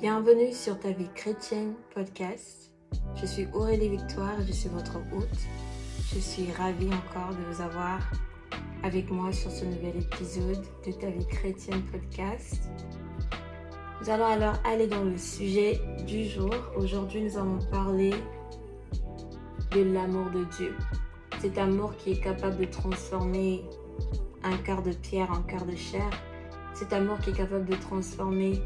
Bienvenue sur Ta vie chrétienne podcast. Je suis Aurélie Victoire je suis votre hôte. Je suis ravie encore de vous avoir avec moi sur ce nouvel épisode de Ta vie chrétienne podcast. Nous allons alors aller dans le sujet du jour. Aujourd'hui, nous allons parler de l'amour de Dieu. Cet amour qui est capable de transformer un cœur de pierre en cœur de chair. Cet amour qui est capable de transformer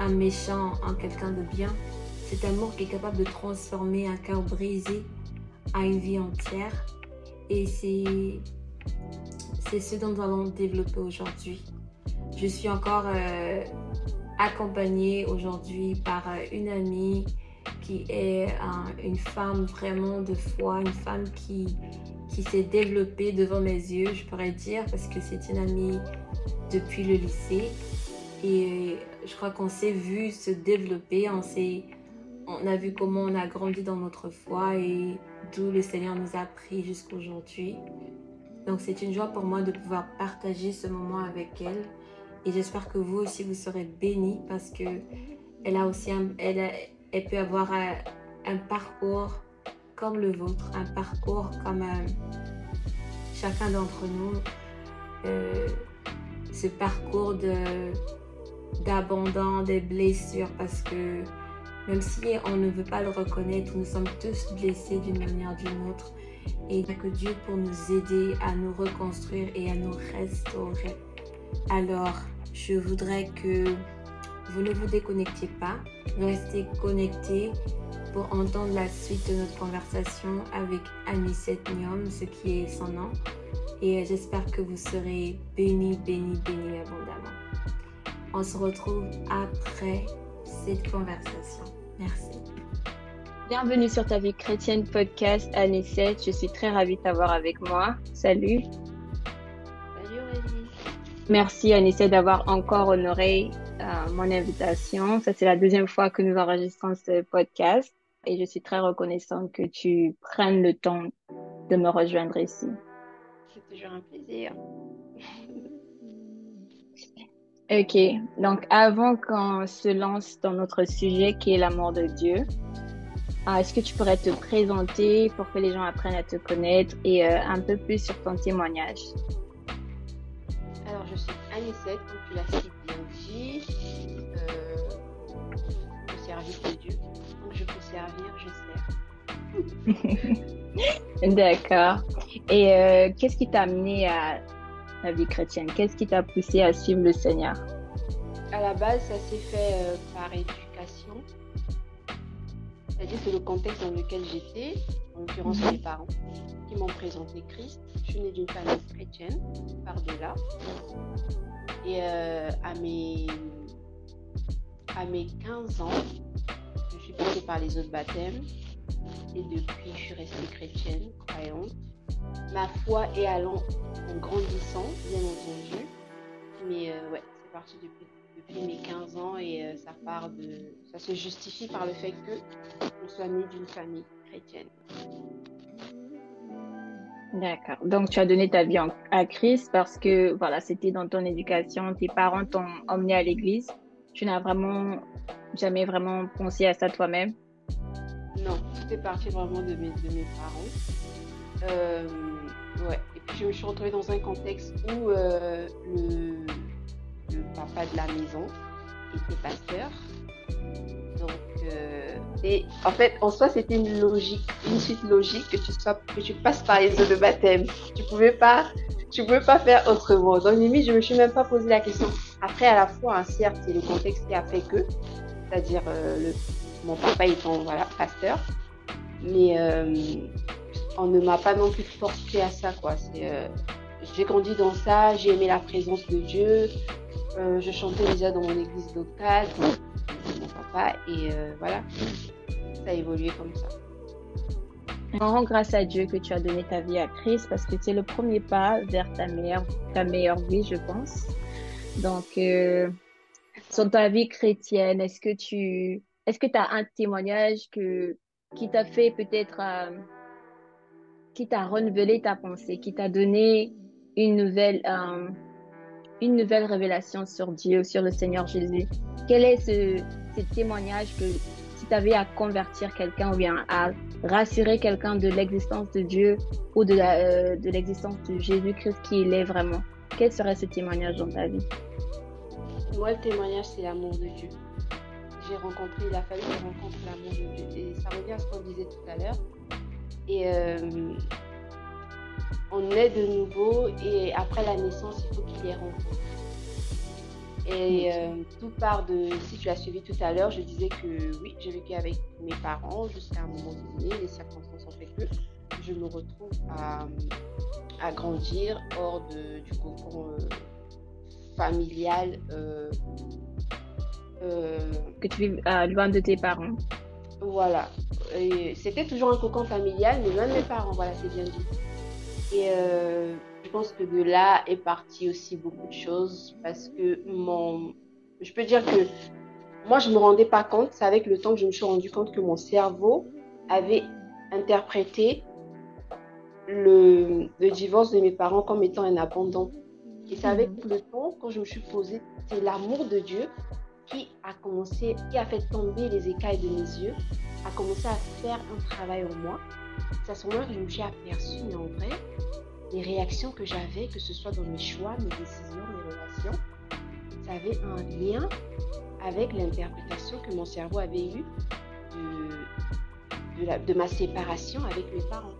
un méchant en quelqu'un de bien. Cet amour qui est capable de transformer un cœur brisé à une vie entière. Et c'est, ce dont nous allons développer aujourd'hui. Je suis encore euh, accompagnée aujourd'hui par euh, une amie qui est une femme vraiment de foi, une femme qui, qui s'est développée devant mes yeux, je pourrais dire, parce que c'est une amie depuis le lycée. Et je crois qu'on s'est vu se développer, on, on a vu comment on a grandi dans notre foi et d'où le Seigneur nous a pris jusqu'à aujourd'hui. Donc c'est une joie pour moi de pouvoir partager ce moment avec elle. Et j'espère que vous aussi, vous serez bénis parce que elle a aussi elle, elle peut avoir un, parcours comme le vôtre, un parcours comme euh, chacun d'entre nous. Euh, ce parcours de d'abandon, des blessures, parce que même si on ne veut pas le reconnaître, nous sommes tous blessés d'une manière ou d'une autre. Et que Dieu pour nous aider à nous reconstruire et à nous restaurer. Alors, je voudrais que vous ne vous déconnectiez pas, restez connectés pour entendre la suite de notre conversation avec Anicette Niom, ce qui est son nom. Et j'espère que vous serez bénis, bénis, bénis abondamment. On se retrouve après cette conversation. Merci. Bienvenue sur ta vie chrétienne podcast Anicette. Je suis très ravie de t'avoir avec moi. Salut. Salut Aurélie. Merci Anicette d'avoir encore honoré euh, mon invitation. Ça, c'est la deuxième fois que nous enregistrons ce podcast et je suis très reconnaissante que tu prennes le temps de me rejoindre ici. C'est toujours un plaisir. Ok, donc avant qu'on se lance dans notre sujet qui est l'amour de Dieu, euh, est-ce que tu pourrais te présenter pour que les gens apprennent à te connaître et euh, un peu plus sur ton témoignage? Alors, je suis l'as si bien dit, euh, au service de Dieu. Donc, je peux servir, je sers. D'accord. Et euh, qu'est-ce qui t'a amené à la vie chrétienne? Qu'est-ce qui t'a poussé à suivre le Seigneur? À la base, ça s'est fait euh, par éducation. C'est-à-dire que le contexte dans lequel j'étais, en l'occurrence mes parents, qui m'ont présenté Christ. Je suis née d'une famille chrétienne, par-delà. Et euh, à, mes, à mes 15 ans, je suis passée par les autres baptêmes. Et depuis, je suis restée chrétienne, croyante ma foi est allant en grandissant, bien entendu. Mais euh, ouais, c'est parti depuis, depuis, mes 15 ans et euh, ça part de. Ça se justifie par le fait que on soit né d'une famille chrétienne. D'accord. Donc tu as donné ta vie à Christ parce que voilà, c'était dans ton éducation, tes parents t'ont emmené à l'église. Tu n'as vraiment jamais vraiment pensé à ça toi-même? Non, tout est parti vraiment de mes, de mes parents. Euh, ouais. Et puis je me suis retrouvée dans un contexte où euh, le, papa de la maison était pasteur. Donc, euh, et en fait, en soi, c'était une logique, une suite logique que tu sois, que tu passes par les eaux de baptême. Tu pouvais pouvais pas faire autrement. Donc limite, je me suis même pas posé la question. Après, à la fois, hein, certes, c'est le contexte qui a fait que, c'est-à-dire mon papa étant voilà pasteur, mais on ne m'a pas non plus forcé à ça, quoi. Euh, j'ai grandi dans ça, j'ai aimé la présence de Dieu. Euh, je chantais déjà dans mon église locale, mon papa, et euh, voilà, ça a évolué comme ça. On rend grâce à Dieu que tu as donné ta vie à Christ parce que c'est le premier pas vers ta meilleure, ta meilleure vie, je pense. Donc, sur ta vie chrétienne, est-ce que tu est-ce que as un témoignage que, qui t'a fait peut-être qui t'a renouvelé ta pensée, qui t'a donné une nouvelle, euh, une nouvelle révélation sur Dieu, sur le Seigneur Jésus, quel est ce, ce témoignage que si tu avais à convertir quelqu'un ou bien à rassurer quelqu'un de l'existence de Dieu ou de, euh, de l'existence de Jésus-Christ qui il est vraiment, quel serait ce témoignage dans ta vie? Moi, le témoignage, c'est l'amour de Dieu. J'ai rencontré, il a fallu que je rencontre l'amour de Dieu. Et ça revient à ce qu'on disait tout à l'heure. Et euh, on est de nouveau et après la naissance, il faut qu'il les rencontre. Et euh, tout part de, si tu as suivi tout à l'heure, je disais que oui, j'ai vécu avec mes parents jusqu'à un moment donné, les circonstances ont fait que je me retrouve à, à grandir hors de, du cocon euh, familial. Euh, que tu vis loin de tes parents. Voilà. C'était toujours un cocon familial, mais loin de mes parents, voilà, c'est bien dit. Et je pense que de là est parti aussi beaucoup de choses parce que mon. Je peux dire que moi, je ne me rendais pas compte. C'est avec le temps que je me suis rendu compte que mon cerveau avait interprété le, le divorce de mes parents comme étant un abandon. Et c'est avec mhm. le temps, quand je me suis posée, c'est l'amour de Dieu qui a commencé, qui a fait tomber les écailles de mes yeux, a commencé à faire un travail en moi. C'est à ce moment-là que je me suis aperçue, mais en vrai, les réactions que j'avais, que ce soit dans mes choix, mes décisions, mes relations, ça avait un lien avec l'interprétation que mon cerveau avait eue de, ma séparation avec mes parents.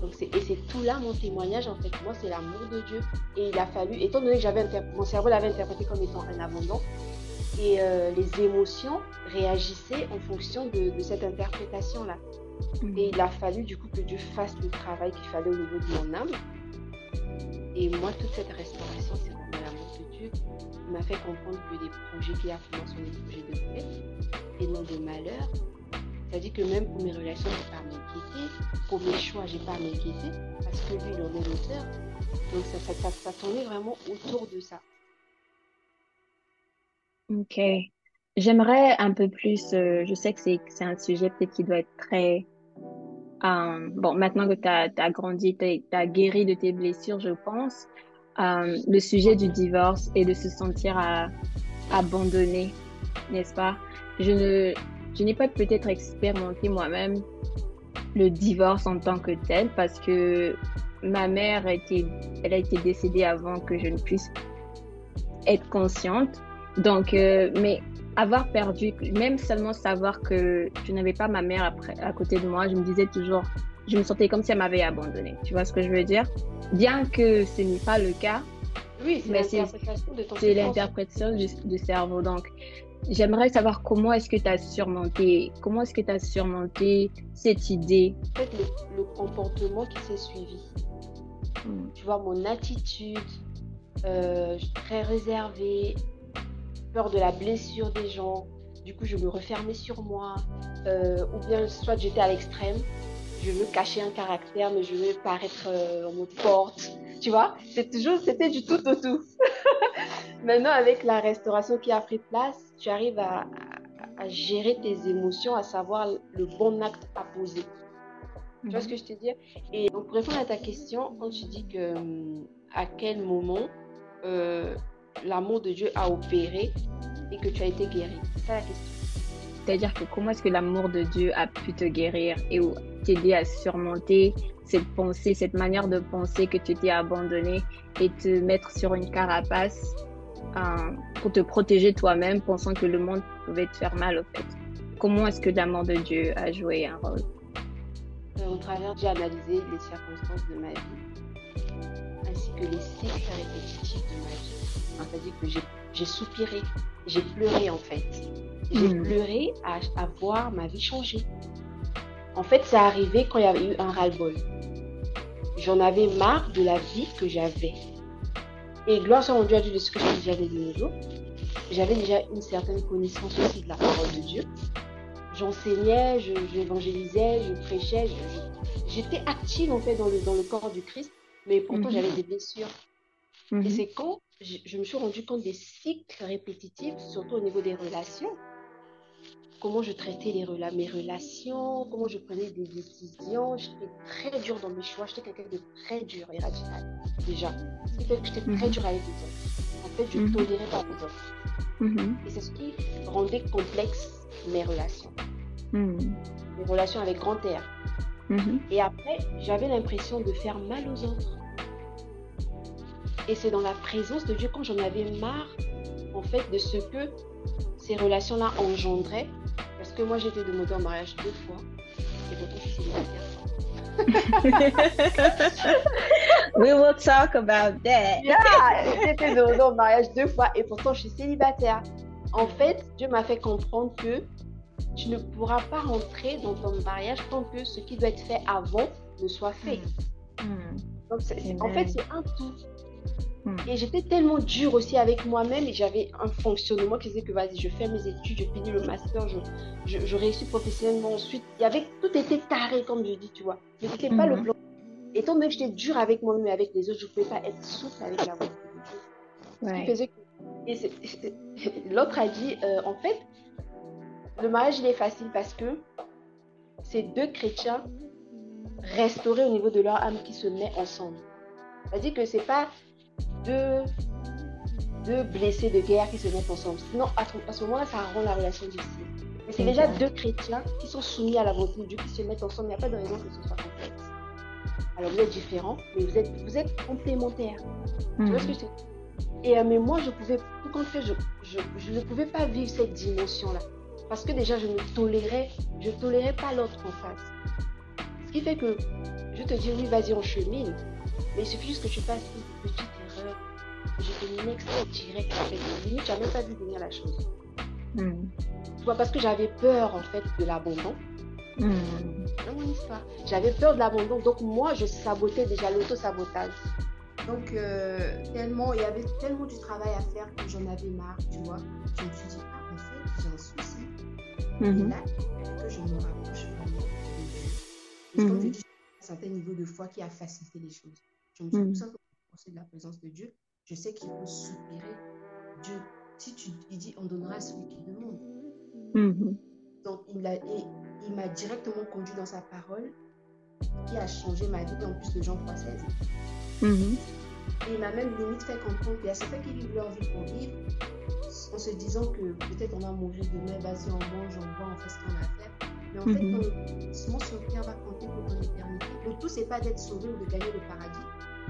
Donc et c'est tout là mon témoignage en fait. Moi, c'est l'amour de Dieu. Et il a fallu, étant donné que j'avais mon cerveau l'avait interprété comme étant un abandon, et euh, les émotions réagissaient en fonction de, de cette interprétation-là. Mm. Et il a fallu du coup que Dieu fasse le travail qu'il fallait au niveau de mon âme et moi, toute cette restauration, c'est vraiment l'amour de Dieu qui m'a fait comprendre que les projets qu'il a pour moi sont des projets de paix et non de malheur. C'est-à-dire que même pour mes relations, je n'ai pas à m'inquiéter. Pour mes choix, je n'ai pas à m'inquiéter parce que lui, il en est l'auteur. Donc, ça, ça, ça, tournait vraiment autour de ça. Ok. J'aimerais un peu plus, euh, je sais que c'est un sujet peut-être qui doit être très euh, bon, maintenant que tu as, grandi, tu as, guéri de tes blessures, je pense, euh, le sujet du divorce et de se sentir abandonné, n'est-ce pas? Je ne, je n'ai pas peut-être expérimenté moi-même le divorce en tant que tel parce que ma mère été, elle a été décédée avant que je ne puisse être consciente. Donc, euh, mais avoir perdu, même seulement savoir que je n'avais pas ma mère après, à côté de moi, je me disais toujours, je me sentais comme si elle m'avait abandonnée. Tu vois ce que je veux dire? Bien que ce n'est pas le cas. Oui, c'est l'interprétation de ton C'est l'interprétation du, cerveau. Donc, j'aimerais savoir comment est-ce que tu as surmonté, comment est-ce que tu as surmonté cette idée? En fait, le, comportement qui s'est suivi. Hmm. Tu vois, mon attitude, euh, très réservée, peur de la blessure des gens. Du coup, je me refermais sur moi. Euh, ou bien, soit j'étais à l'extrême, je veux cacher un caractère, mais je veux paraître euh, mode forte. Tu vois, c'est toujours, c'était du tout au tout. Maintenant, avec la restauration qui a pris place, tu arrives à, gérer tes émotions, à savoir le bon acte à poser. Tu vois ce mhm. que je te dis? Et donc, pour répondre à ta question, quand tu dis que hum, à quel moment euh, l'amour de Dieu a opéré et que tu as été guéri C'est ça la question. C'est-à-dire que comment est-ce que l'amour de Dieu a pu te guérir et t'aider à surmonter cette pensée, cette manière de penser que tu t'es abandonné et te mettre sur une carapace euh, pour te protéger toi-même, pensant que le monde pouvait te faire mal au fait? Comment est-ce que l'amour de Dieu a joué un rôle? Euh, Au travers, j'ai analysé les circonstances de ma vie, ainsi que les cycles répétitifs de ma vie c'est-à-dire que j'ai soupiré, j'ai pleuré en fait. J'ai hmm. pleuré à, voir ma vie changer. En fait, ça arrivé quand il y avait eu un ras-le-bol. J'en avais marre de la vie que j'avais. Et gloire soit Dieu à Dieu de ce que j'avais de nos jours. J'avais déjà une certaine connaissance aussi de la parole de Dieu. J'enseignais, j'évangélisais, je, prêchais, j'étais active en fait dans le, dans le corps du Christ, mais pourtant hmm. j'avais des blessures. Et mhm. c'est quand je, me suis rendu compte des cycles répétitifs, surtout au niveau des relations. Comment je traitais les mes relations, comment je prenais des décisions. J'étais très dure dans mes choix. J'étais quelqu'un de très dur et radical, déjà. J'étais très mhm. dur avec les autres. En fait, je ne Mhm. tolérais pas les autres. Mhm. Et c'est ce qui rendait complexe mes relations. Mhm. Mes relations avec grand R. Mhm. Et après, j'avais l'impression de faire mal aux autres. Et c'est dans la présence de Dieu, quand j'en avais marre, en fait, de ce que ces relations-là engendraient. Parce que moi, j'étais demandée en mariage deux fois. Et pourtant, je suis célibataire. We will talk about that. Yeah, j'étais demandée en mariage deux fois. Et pourtant, je suis célibataire. En fait, Dieu m'a fait comprendre que tu ne pourras pas rentrer dans ton mariage tant que ce qui doit être fait avant ne soit fait. Mhm. Donc, en fait, c'est un tout. Hmm. Et j'étais tellement dure aussi avec moi-même et j'avais un fonctionnement qui disait que vas-y, je fais mes études, je finis le master, je, je, je réussis professionnellement ensuite. Il y avait, tout était carré, comme je dis, tu vois. Mais c'était pas le Mhm. plan. Étant donné que j'étais dure avec moi-même et avec les autres, je ne pouvais pas être souple avec la qui Ouais. l'autre a dit, euh, en fait, le mariage, il est facile parce que c'est deux chrétiens restaurés au niveau de leur âme qui se mettent ensemble. C'est-à-dire que c'est pas deux, deux blessés de guerre qui se mettent ensemble. Sinon, à, ce- à ce moment-là, ça rend la relation difficile. Mais c'est déjà deux chrétiens qui sont soumis à la volonté de Dieu, qui se mettent ensemble. Il n'y a pas de raison que ce soit complexe. Alors, vous êtes différents, mais vous êtes, vous êtes complémentaires. Tu vois ce que je te Et euh, mais moi, je pouvais, tout fait, je, je, je ne pouvais pas vivre cette dimension-là. Parce que déjà, je ne tolérais, je tolérais pas l'autre en face. Ce qui fait que je te dis, oui, vas-y, on chemine. Mais il suffit juste que tu fasses une petite erreur. Je te next direct, en fait. Limite, n'as même pas vu venir la chose. Mhm. Tu vois, parce que j'avais peur, en fait, de l'abandon. Dans mon histoire. J'avais peur de l'abandon. Donc, moi, je sabotais déjà l'auto-sabotage. Donc, euh, tellement, il y avait tellement du travail à faire que j'en avais marre, tu vois. Je me suis dit, ah, en fait, j'ai un souci. Et Mhm. là, que je me rapproche vraiment. Et comme je dis, j'ai un certain niveau de foi qui a facilité les choses. Je me suis Mhm. tout simplement rapprochée de la présence de Dieu. Je sais qu'il faut soupirer. Dieu, si tu il dit, on donnera à celui qui demande. Mhm. Donc, il m'a, et il m'a directement conduit dans sa parole qui a changé ma vie, en plus de Jean 3,16. Mhm. Et il m'a même limite fait comprendre qu'il y a certains qui vivent leur vie pour vivre en se disant que peut-être on va mourir demain, vas-y, on mange, on boit, on fait ce qu'on a à faire. Mais en fait, Mhm. investissement sur terre va compter pour ton éternité. Le tout, c'est pas d'être sauvé ou de gagner le paradis,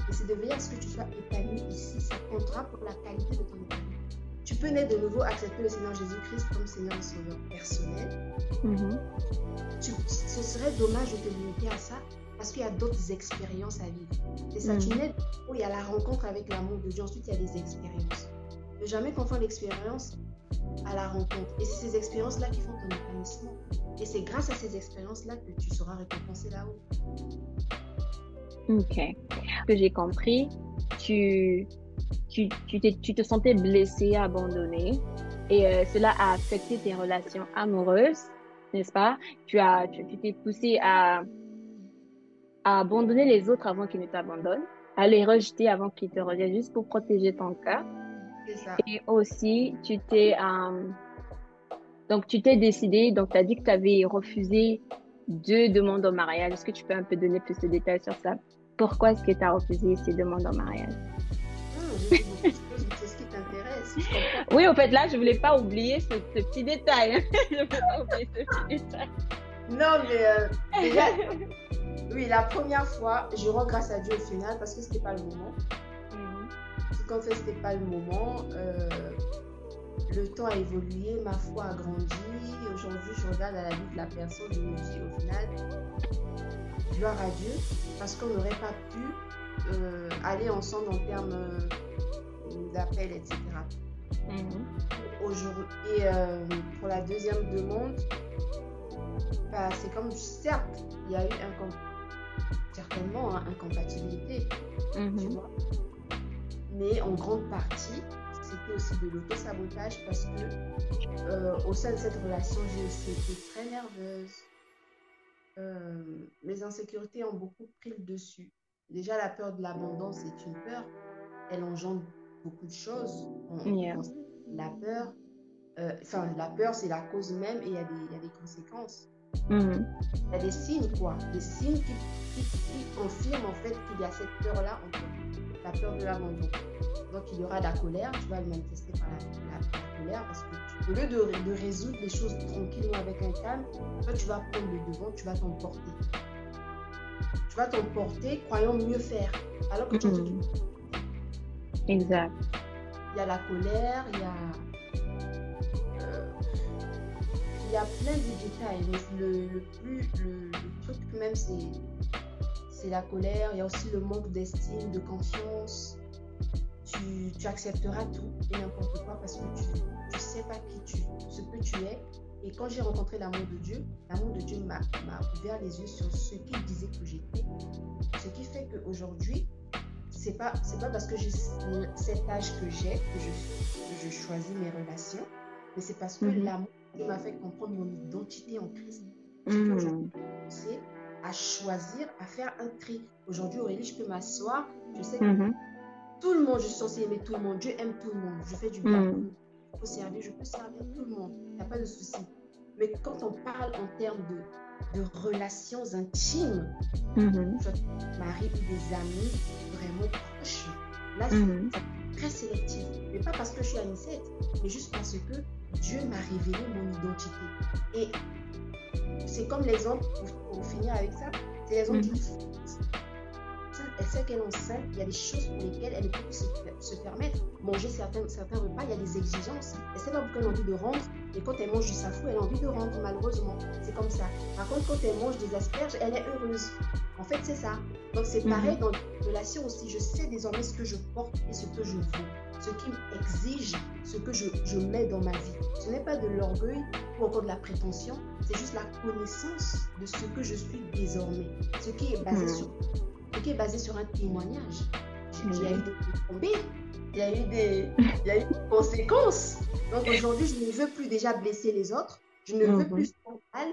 mais c'est de veiller à ce que tu sois épanoui ici. Ça comptera pour la qualité de ton éternité. Tu peux naître de nouveau, accepter le Seigneur Jésus-Christ comme Seigneur et Sauveur personnel. Mhm. Tu- ce serait dommage de te limiter à ça parce qu'il y a d'autres expériences à vivre. C'est ça, tu nais où il y a la rencontre avec l'amour de Dieu, ensuite il y a des expériences. Ne jamais confondre l'expérience à la rencontre. Et c'est ces expériences-là qui font ton épanouissement. Et c'est grâce à ces expériences-là que tu seras récompensé là-haut. Ok. Que j'ai compris, tu, tu, tu, t'es- tu te sentais blessé, abandonné, et euh, cela a affecté tes relations amoureuses, n'est-ce pas? Tu as, tu, t'es poussé à, à abandonner les autres avant qu'ils ne t'abandonnent, à les rejeter avant qu'ils te rejettent, juste pour protéger ton cœur. C'est ça. Et aussi, tu t'es, euh, donc tu t'es décidé, donc tu as dit que tu avais refusé deux demandes en mariage. Est-ce que tu peux un peu donner plus de détails sur ça? Pourquoi est-ce que tu as refusé ces demandes en mariage? C'est ce qui t'intéresse. Oui, au fait, là, je voulais pas oublier ce, ce petit détail. je voulais pas oublier ce petit détail. Non, mais euh, déjà, oui, la première fois, je rends grâce à Dieu au final parce que c'était pas le moment. Qu'en fait, c'était pas le moment. euh, le temps a évolué, ma foi a grandi. Aujourd'hui, je regarde à la vie de la personne, je me dis au final, gloire à Dieu, parce qu'on n'aurait pas pu euh, aller ensemble en termes euh, d'appel, etc. Aujourd'hui, et euh, pour la deuxième demande, bah, c'est comme, certes, il y a eu certainement hein, incompatibilité, tu Mhm. vois. Mais en grande partie, c'était aussi de l'auto-sabotage parce que au sein de cette relation, j'ai aussi été très nerveuse. Euh, mes insécurités ont beaucoup pris le dessus. Déjà, la peur de l'abandon, c'est une peur. Elle engendre beaucoup de choses. On- Yeah. La peur, euh, enfin, la peur, c'est la cause même et il y, a des- il y a des conséquences. Mhm. Il y a des signes, quoi. Des signes qui, qui, qui confirment en fait qu'il y a cette peur-là. La peur de l'abandon. Donc, il y aura la colère, tu vas le manifester par la, colère parce que au lieu de, de, résoudre les choses tranquillement avec un calme, toi, tu vas prendre le devant, tu vas t'emporter. Tu vas t'emporter croyant mieux faire. Alors que tu mm Exact. Il y a la colère, il y a. Euh, il y a plein de détails. Le, le, plus, le, le truc même, c'est c'est la colère, il y a aussi le manque d'estime, de confiance. Tu, tu, accepteras tout et n'importe quoi parce que tu ne sais pas qui tu, ce que tu es. Et quand j'ai rencontré l'amour de Dieu, l'amour de Dieu m'a ouvert les yeux sur ce qu'il disait que j'étais. Ce qui fait qu'aujourd'hui, c'est pas c'est pas parce que j'ai cet âge que j'ai que je, je choisis mes relations, mais c'est parce que mm-hmm. l'amour m'a fait comprendre mon identité en Christ. Mm. C'est à choisir, à faire un tri. Aujourd'hui, Aurélie, je peux m'asseoir. Je sais que mhm. Tout le monde, je suis censée aimer tout le monde. Dieu aime tout le monde. Je fais du bien. Mm Je peux servir, je peux servir tout le monde. Il n'y a pas de souci. Mais quand on parle en termes de, de relations intimes, mm mari ou des amis vraiment proches, là, c'est très sélectif. Mais pas parce que je suis anicette, mais juste parce que Dieu m'a révélé mon identité. Et c'est comme l'exemple, pour, finir avec ça, c'est l'exemple d'une mhm. Elle sait qu'elle est enceinte, il y a des choses pour lesquelles elle ne peut plus se, permettre. Manger certains, certains repas, il y a des exigences. Elle sait pas pourquoi elle a envie de rendre, et quand elle mange du safou, elle a envie de rendre, malheureusement. C'est comme ça. Par contre, quand elle mange des asperges, elle est heureuse. En fait, c'est ça. Donc, c'est pareil mhm. dans les relations aussi. Je sais désormais ce que je porte et ce que je veux ce qui exige ce que je, je mets dans ma vie. Ce n'est pas de l'orgueil ou encore de la prétention, c'est juste la connaissance de ce que je suis désormais. Ce qui est basé, hmm. sur, basé sur un témoignage. Il y a eu des tombées, il y a eu des, il y a eu des conséquences. Donc aujourd'hui, je ne veux plus déjà blesser les autres, je ne veux hmm. plus mal,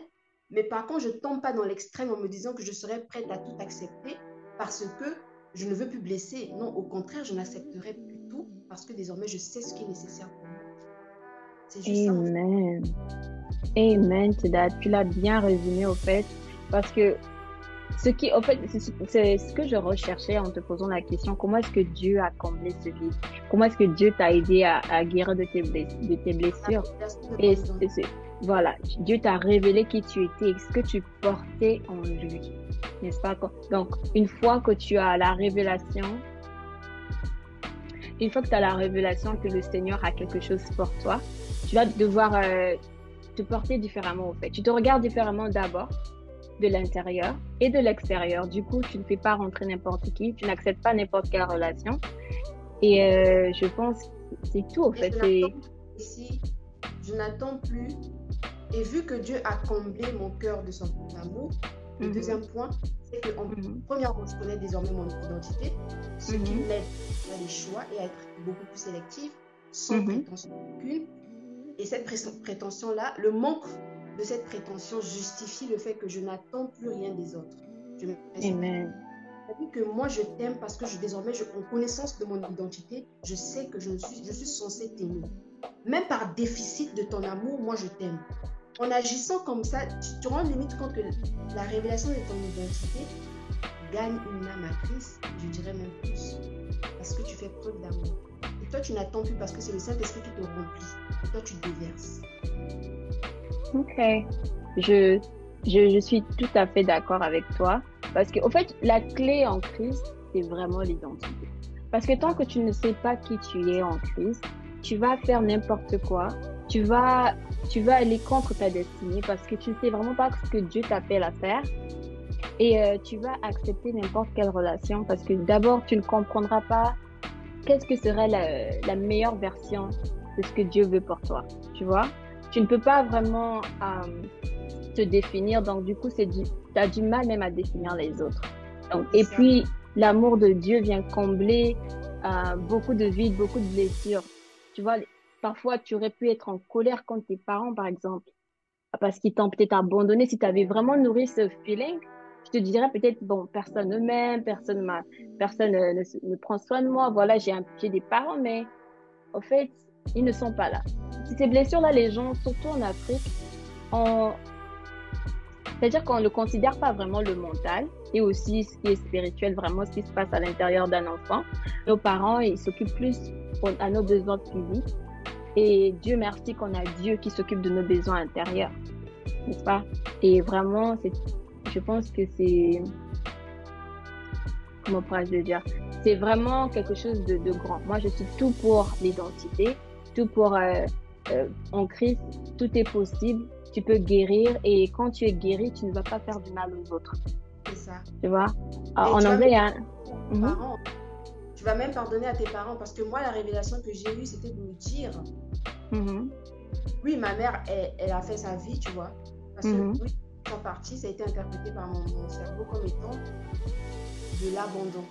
mais par contre, je ne tombe pas dans l'extrême en me disant que je serais prête à tout accepter parce que je ne veux plus blesser. Non, au contraire, je n'accepterai plus tout parce que désormais, je sais ce qui est nécessaire pour moi. C'est juste Amen. Amen, Tu l'as bien résumé au fait parce que ce qui, en fait, c'est ce que je recherchais en te posant la question. Comment est-ce que Dieu a comblé ce vide? Comment est-ce que Dieu t'a aidé à, guérir de tes, blessures? Et voilà, Dieu t'a révélé qui tu étais et ce que tu portais en lui. N'est-ce pas? Donc, une fois que tu as la révélation, une fois que tu as la révélation que le Seigneur a quelque chose pour toi, tu vas devoir euh, te porter différemment au fait. Tu te regardes différemment d'abord de l'intérieur et de l'extérieur. Du coup, tu ne fais pas rentrer n'importe qui, tu n'acceptes pas n'importe quelle relation. Et euh, je pense que c'est tout, au fait. Ici, je n'attends plus. Et vu que Dieu a comblé mon cœur de son amour, le mhm. deuxième point, c'est que, en, mm premièrement, je connais désormais mon identité, ce qui mhm. m'aide à faire des choix et à être beaucoup plus sélectif, sans mhm. prétention aucune. Et cette prétention-là, le manque de cette prétention justifie le fait que je n'attends plus rien des autres. Je me Amen. que moi je t'aime parce que je, désormais, je, en connaissance de mon identité, je sais que je suis, je suis censée t'aimer. Même par déficit de ton amour, moi je t'aime en agissant comme ça, tu te rends limite compte que la révélation de ton identité gagne une âme actrice, je dirais même plus, parce que tu fais preuve d'amour. Et toi, tu n'attends plus parce que c'est le Saint-Esprit qui te remplit. Et toi, tu déverses. Ok. Je, je, je suis tout à fait d'accord avec toi. Parce qu'au fait, la clé en Christ, c'est vraiment l'identité. Parce que tant que tu ne sais pas qui tu es en Christ, tu vas faire n'importe quoi. Tu vas tu vas aller contre ta destinée parce que tu ne sais vraiment pas ce que Dieu t'appelle à faire. Et euh, tu vas accepter n'importe quelle relation parce que d'abord, tu ne comprendras pas qu'est-ce que serait la, meilleure version de ce que Dieu veut pour toi. Tu vois? Tu ne peux pas vraiment euh, te définir. Donc, du coup, tu as du mal même à définir les autres. et puis, l'amour de Dieu vient combler euh, beaucoup de vides, beaucoup de blessures. Tu vois, Parfois, tu aurais pu être en colère contre tes parents, par exemple, parce qu'ils t'ont peut-être abandonné. Si tu avais vraiment nourri ce feeling, je te dirais peut-être, bon, personne ne m'aime, personne, personne ne, ne, prend soin de moi. Voilà, j'ai des parents, mais au fait, ils ne sont pas là. Ces blessures-là, les gens, surtout en Afrique, C'est-à-dire qu'on ne considère pas vraiment le mental et aussi ce qui est spirituel, vraiment ce qui se passe à l'intérieur d'un enfant. Nos parents, ils s'occupent plus à nos besoins physiques. Et Dieu merci qu'on a Dieu qui s'occupe de nos besoins intérieurs. N'est-ce pas? Et vraiment, je pense que c'est, comment pourrais-je le dire? C'est vraiment quelque chose de, grand. Moi, je suis tout pour l'identité, tout pour, euh, euh, en Christ, tout est possible tu peux guérir et quand tu es guéri, tu ne vas pas faire du mal aux autres. C'est ça. Tu vois? En anglais, il y a... Mhm. Tu vas même pardonner à tes parents parce que moi, la révélation que j'ai eue, c'était de me dire mhm. oui, ma mère, elle, a fait sa vie, tu vois. Parce que mhm. oui, en partie, ça a été interprété par mon, cerveau comme étant de l'abandon.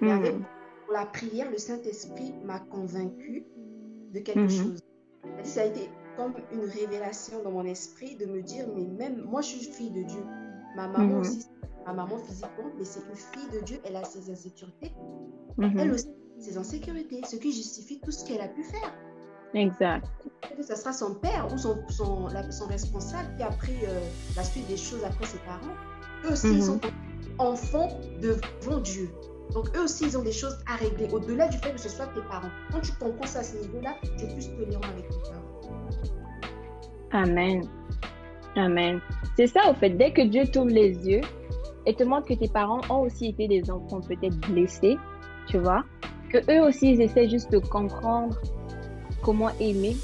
Mais avec pour la prière, le Saint-Esprit m'a convaincu de quelque chose. Ça a été comme une révélation dans mon esprit de me dire, mais même moi, je suis fille de Dieu. Ma maman mhm. aussi, ma maman physiquement, mais c'est une fille de Dieu. Elle a ses insécurités. Mhm. Elle aussi, ses insécurités, ce qui justifie tout ce qu'elle a pu faire. Exact. Ça sera son père ou son, son, son responsable qui a pris euh, la suite des choses après ses parents. Eux aussi, ils sont mhm. enfants devant Dieu. Donc, eux aussi, ils ont des choses à régler. Au-delà du fait que ce soit tes parents. Quand tu comprends ça à ce niveau-là, tu es plus tolérant avec tes parents. Amen. Amen. C'est ça, au fait. Dès que Dieu t'ouvre les yeux et te montre que tes parents ont aussi été des enfants peut-être blessés, tu vois, que eux aussi, ils essaient juste de comprendre comment aimer.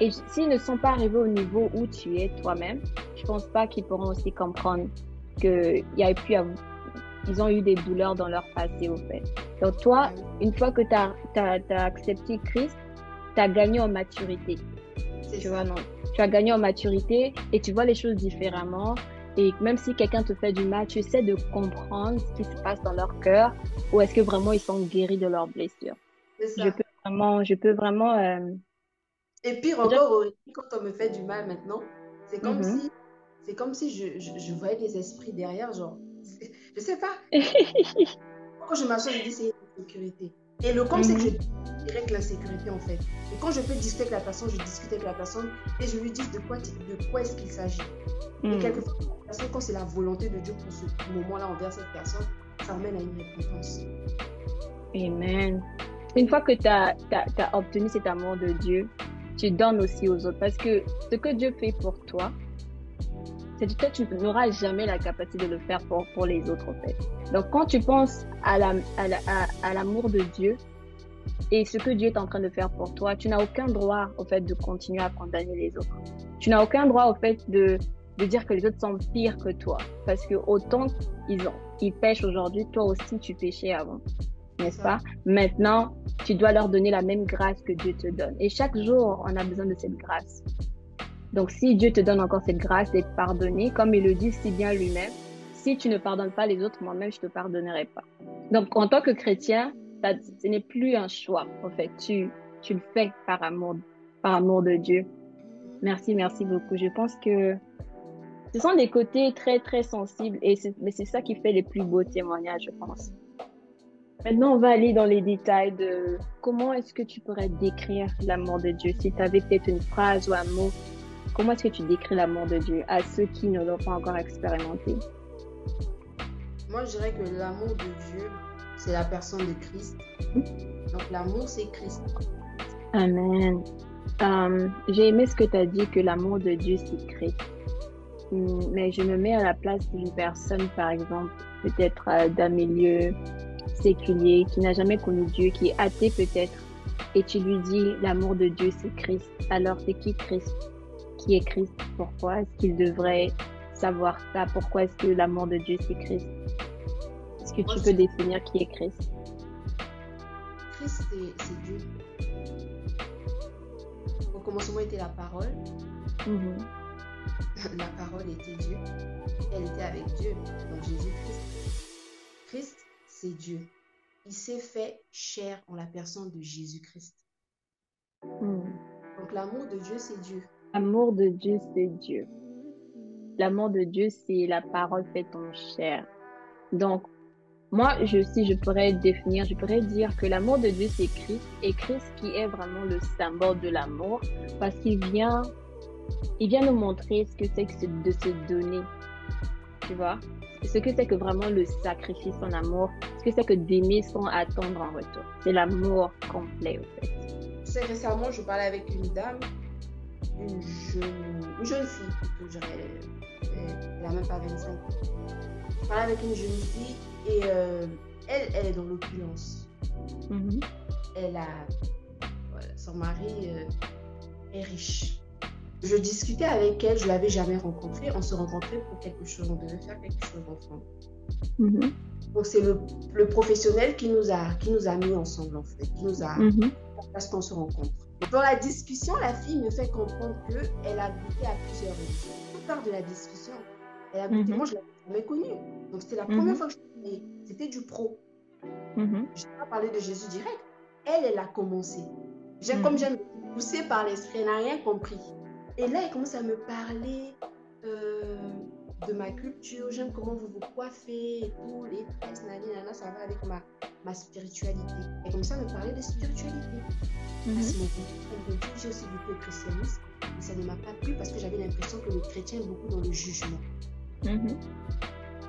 Et s'ils ne sont pas arrivés au niveau où tu es toi-même, je pense pas qu'ils pourront aussi comprendre qu'il y a pu ils ont eu des douleurs dans leur passé, au fait. Donc, toi, une fois que tu as, as, accepté Christ, tu as gagné en maturité. Tu vois, non tu as gagné en maturité et tu vois les choses différemment. Et même si quelqu'un te fait du mal, tu essaies de comprendre ce qui se passe dans leur cœur ou est-ce que vraiment ils sont guéris de leurs blessures. Je peux vraiment, je peux vraiment. Euh, et puis encore, quand on me fait du mal maintenant, c'est comme mm-hmm. si, c'est comme si je, je, voyais des esprits derrière, genre, je sais pas. quand je m'assois, je dis c'est sécurité. Et le comme c'est que je mhm. direct l'insécurité en fait. Et quand je peux discuter avec la personne, je discute avec la personne et je lui dis de quoi, de quoi est-ce qu'il s'agit. Et mhm. quelquefois, quand c'est la volonté de Dieu pour ce moment-là envers cette personne, ça amène à une repentance. Amen. Une fois que tu as, as, obtenu cet amour de Dieu, tu donnes aussi aux autres. Parce que ce que Dieu fait pour toi, c'est que tu n'auras jamais la capacité de le faire pour, pour les autres, en fait. Donc, quand tu penses à l'amour à, à, de Dieu et ce que Dieu est en train de faire pour toi, tu n'as aucun droit, au fait, de continuer à condamner les autres. Tu n'as aucun droit, au fait, de, de dire que les autres sont pires que toi. Parce que autant qu'ils ont, ils pêchent aujourd'hui, toi aussi, tu péchais avant. N'est-ce pas? Maintenant, tu dois leur donner la même grâce que Dieu te donne. Et chaque jour, on a besoin de cette grâce. Donc, si Dieu te donne encore cette grâce d'être pardonné, comme il le dit si bien lui-même, si tu ne pardonnes pas les autres, moi-même, je ne te pardonnerai pas. Donc, en tant que chrétien, ce n'est plus un choix, en fait. Tu, tu le fais par amour, par amour de Dieu. Merci, merci beaucoup. Je pense que ce sont des côtés très, très sensibles, et mais c'est ça qui fait les plus beaux témoignages, je pense. Maintenant, on va aller dans les détails de comment est-ce que tu pourrais décrire l'amour de Dieu. Si tu avais peut-être une phrase ou un mot Comment est-ce que tu décris l'amour de Dieu à ceux qui ne l'ont pas encore expérimenté? Moi, je dirais que l'amour de Dieu, c'est la personne de Christ. Donc, l'amour, c'est Christ. Amen. Euh, j'ai aimé ce que tu as dit, que l'amour de Dieu, c'est Christ. Hmm, mais je me mets à la place d'une personne, par exemple, peut-être euh, d'un milieu séculier, qui n'a jamais connu Dieu, qui est athée peut-être, et tu lui dis l'amour de Dieu, c'est Christ. Alors, c'est qui Christ? Qui est Christ Pourquoi est-ce qu'il devrait savoir ça? Pourquoi est-ce que l'amour de Dieu c'est Christ? Est-ce que tu peux définir qui est Christ? Christ c'est Dieu. Au commencement était la parole. Mm-hmm. La parole était Dieu. Elle était avec Dieu. Donc Jésus-Christ. Christ, c'est Dieu. Il s'est fait chair en la personne de Jésus-Christ. Mm. Donc l'amour de Dieu, c'est Dieu. L'amour de Dieu, c'est Dieu. L'amour de Dieu, c'est la parole faite en chair. Donc, moi, je, si je pourrais définir, je pourrais dire que l'amour de Dieu, c'est Christ. Et Christ qui est vraiment le symbole de l'amour parce qu'il vient il vient nous montrer ce que c'est que de se donner. Tu vois? Ce que c'est que vraiment le sacrifice en amour. Ce que c'est que d'aimer sans attendre en retour. C'est l'amour complet, en fait. C'est récemment, je parlais avec une dame, une jeune, une jeune fille, que j'aurais, elle n'a même pas 25 ans. Je parlais avec une jeune fille et euh, elle, elle est dans l'opulence. Mhm. Elle a, voilà, son mari euh, est riche. Je discutais avec elle, je l'avais jamais rencontrée. On se rencontrait pour quelque chose, on devait faire quelque chose ensemble. Mhm. Donc c'est le, le professionnel qui nous a qui nous a mis ensemble en fait, qui nous a Mhm. parce qu'on se rencontre. Dans la discussion, la fille me fait comprendre que elle a goûté à plusieurs religions. Tout part de la discussion. Elle a goûté, Mhm. moi je l'avais jamais connue. Donc c'était la Mhm. première fois que je connais. C'était du pro. Mhm. Je n'ai pas parlé de Jésus direct. Elle, elle a commencé. J'aime Mhm. comme j'aime poussée par l'esprit, elle n'a rien compris. Et là, elle commence à me parler euh, de ma culture. J'aime comment vous vous coiffez et tout, les tresses, nani, nana, ça va avec ma, ma spiritualité. Elle commence à me parler de spiritualité. Me dit, j'ai aussi goûté au christianisme, mais ça ne m'a pas plu parce que j'avais l'impression que le chrétien est beaucoup dans le jugement. Mhm.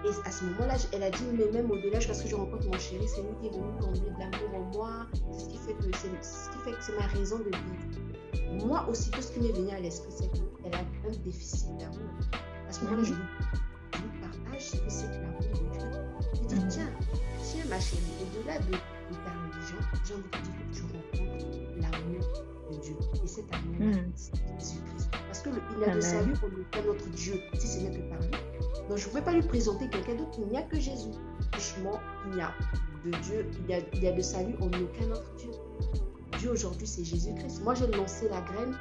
Et à ce moment-là, elle a dit, mais même au-delà, parce que je rencontre mon chéri, c'est lui qui est venu combler de l'amour en moi. C'est ce qui fait que c'est ce qui fait que c'est ma raison de vivre. Moi aussi, tout ce qui m'est venu à l'esprit, c'est qu'elle a un déficit d'amour. À ce moment-là, je lui partage ce que c'est que l'amour de Dieu. Je dis, Mhm. tiens, tiens ma chérie, au-delà de, de ta religion, j'ai envie de te dire que tu rencontres l'amour de Dieu. Et cet amour-là, Mhm. c'est Jésus-Christ. Parce qu'il n'y a Amen. de salut pour aucun autre Dieu, si ce n'est que par lui. Donc je ne pouvais pas lui présenter quelqu'un d'autre, il n'y a que Jésus. Franchement, il y a de Dieu, il y a, il y a de salut en aucun autre Dieu. Dieu aujourd'hui, c'est Jésus-Christ. Moi, j'ai lancé la graine.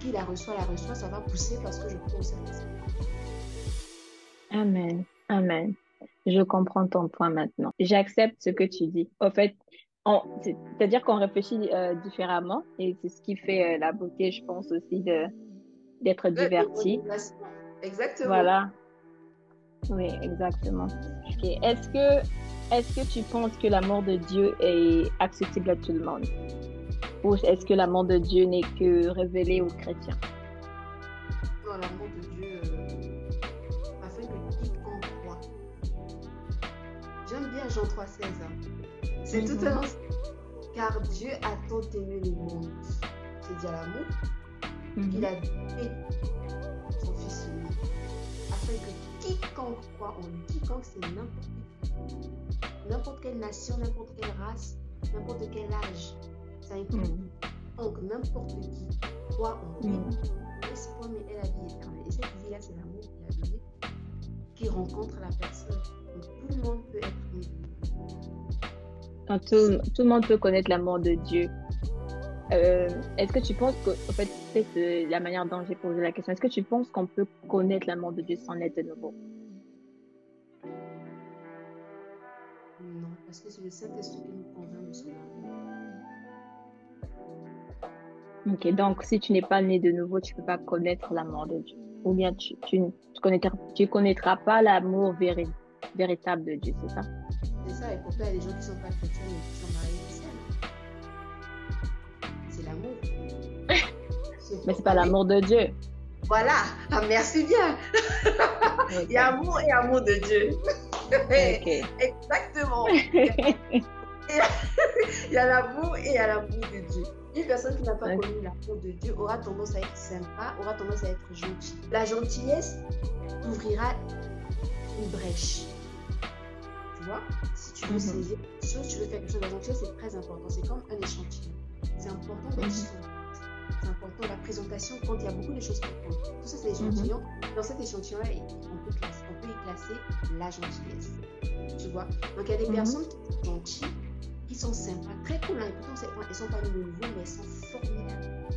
Qui la reçoit, la reçoit, ça va pousser parce que je crois au Saint-Esprit. Amen. Amen. Je comprends ton point maintenant. J'accepte ce que tu dis. Au fait, c'est-à-dire qu'on réfléchit euh, différemment et c'est ce qui fait euh, la beauté, je pense aussi, de d'être diverti. Exactement. Voilà. Oui, exactement. Est-ce que, est-ce que tu penses que l'amour de Dieu est accessible à tout le monde? Ou est-ce que l'amour de Dieu n'est que révélé aux chrétiens? Non, l'amour de Dieu, euh, afin que quiconque croit. J'aime bien Jean 3,16. hein. C'est tout un ensemble. Car Dieu a tant aimé le monde, c'est-à-dire l'amour, qu'il Mhm. a donné son Fils unique, afin que quiconque croit en lui, quiconque c'est n'importe qui, n'importe quelle nation, n'importe quelle race, n'importe quel âge, donc n'importe qui croit en lui, Mhm. l'espoir mais est la vie éternelle. Et cette vie-là, c'est l'amour qui a donné, qui rencontre la personne. Donc tout le monde peut être aimé. Donc, tout, tout le monde peut connaître l'amour de Dieu. Euh, est-ce que tu penses que, en fait, c'est la manière dont j'ai posé la question, est-ce que tu penses qu'on peut connaître l'amour de Dieu sans être de nouveau? Non, parce que c'est le Saint-Esprit qui nous convainc de son Ok, donc si tu n'es pas né de nouveau, tu peux pas connaître l'amour de Dieu. Ou bien tu, tu, ne- tu connaîtras, tu connaîtras pas l'amour véri- véritable de Dieu, c'est ça? C'est ça, et pourtant, il y a des gens qui ne sont pas chrétiens mais qui sont mariés qui s'aiment. C'est l'amour. Mais c'est pas l'amour de Dieu. Voilà, ah, merci bien. Il y a amour et amour de Dieu. Exactement. Il y a l'amour et il y a l'amour de Dieu. Une personne qui n'a pas Ouais. connu l'amour de Dieu aura tendance à être sympa, aura tendance à être gentille. La gentillesse ouvrira une brèche. Tu vois? Si tu veux Mhm. saisir quelque chose, tu veux faire quelque chose, la gentillesse c'est très important. C'est comme un échantillon. C'est important d'être Mhm. C'est important la présentation quand il y a beaucoup de choses pour prendre. Tout ça, c'est l'échantillon. Dans cet échantillon-là, on peut, classer, on peut y classer la gentillesse. Tu vois? Donc, il y a des Mhm. personnes qui sont gentilles, qui sont sympas, très cool. Hein, et pourtant, c'est- elles sont pas nées de nouveau, mais elles sont formidables.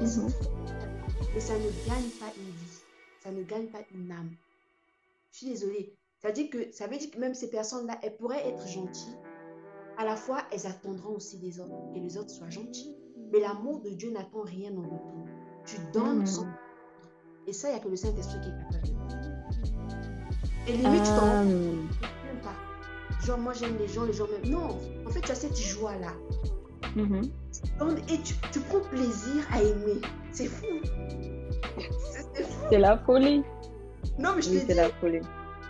Elles sont Mhm. formidables. Mais ça ne gagne pas une vie. Ça ne gagne pas une âme. Je suis désolée. Ça, dit que, ça veut dire que même ces personnes-là, elles pourraient être gentilles. À la fois, elles attendront aussi des autres, que les autres soient gentils. Mais l'amour de Dieu n'attend rien en retour. Tu donnes Mhm. sans et ça, il n'y a que le Saint-Esprit qui est capable de le faire. Et limite, tu t'en Genre, moi, j'aime les gens, les gens m'aiment. Non, en fait, tu as cette joie-là. mhm. Donc, Et tu, tu prends plaisir à aimer. C'est fou. c'est la folie. Non, mais je Oui, te c'est dis, la folie.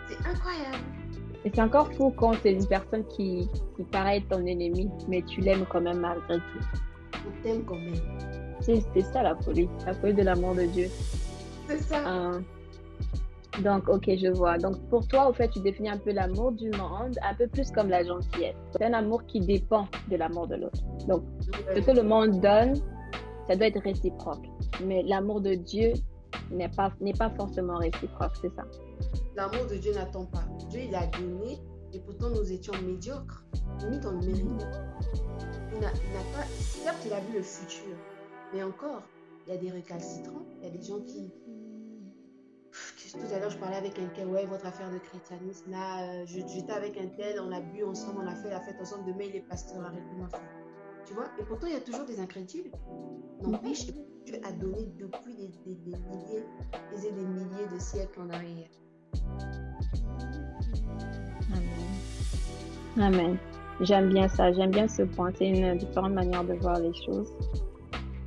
c'est incroyable. Et c'est encore fou quand c'est une personne qui, qui paraît être ton ennemi, mais tu l'aimes quand même malgré tout. On t'aime quand même. C'est c'est ça la folie, la folie de l'amour de Dieu. C'est ça. Euh, donc, ok, je vois. Donc, pour toi, au fait, tu définis un peu l'amour du monde, un peu plus comme la gentillesse. C'est un amour qui dépend de l'amour de l'autre. Donc, ce que le monde donne, ça doit être réciproque. Mais l'amour de Dieu n'est pas, n'est pas forcément réciproque, c'est ça. L'amour de Dieu n'attend pas. Dieu, il a donné, et pourtant nous étions médiocres. Limite, on le n'a il n'a pas. Certes, il a vu le futur, mais encore, il y a des récalcitrants, il y a des gens qui. Tout à l'heure, je parlais avec un tel, ouais, votre affaire de christianisme, là, euh, j'étais avec un tel, on a bu ensemble, on a fait la fête ensemble, demain il est pasteur, arrête-moi. Tu vois? Et pourtant, il y a toujours des incrédules. N'empêche, Dieu a donné depuis des, milliers et des milliers de siècles en arrière. Amen. Amen. J'aime bien ça, j'aime bien ce point. C'est une différente manière de voir les choses.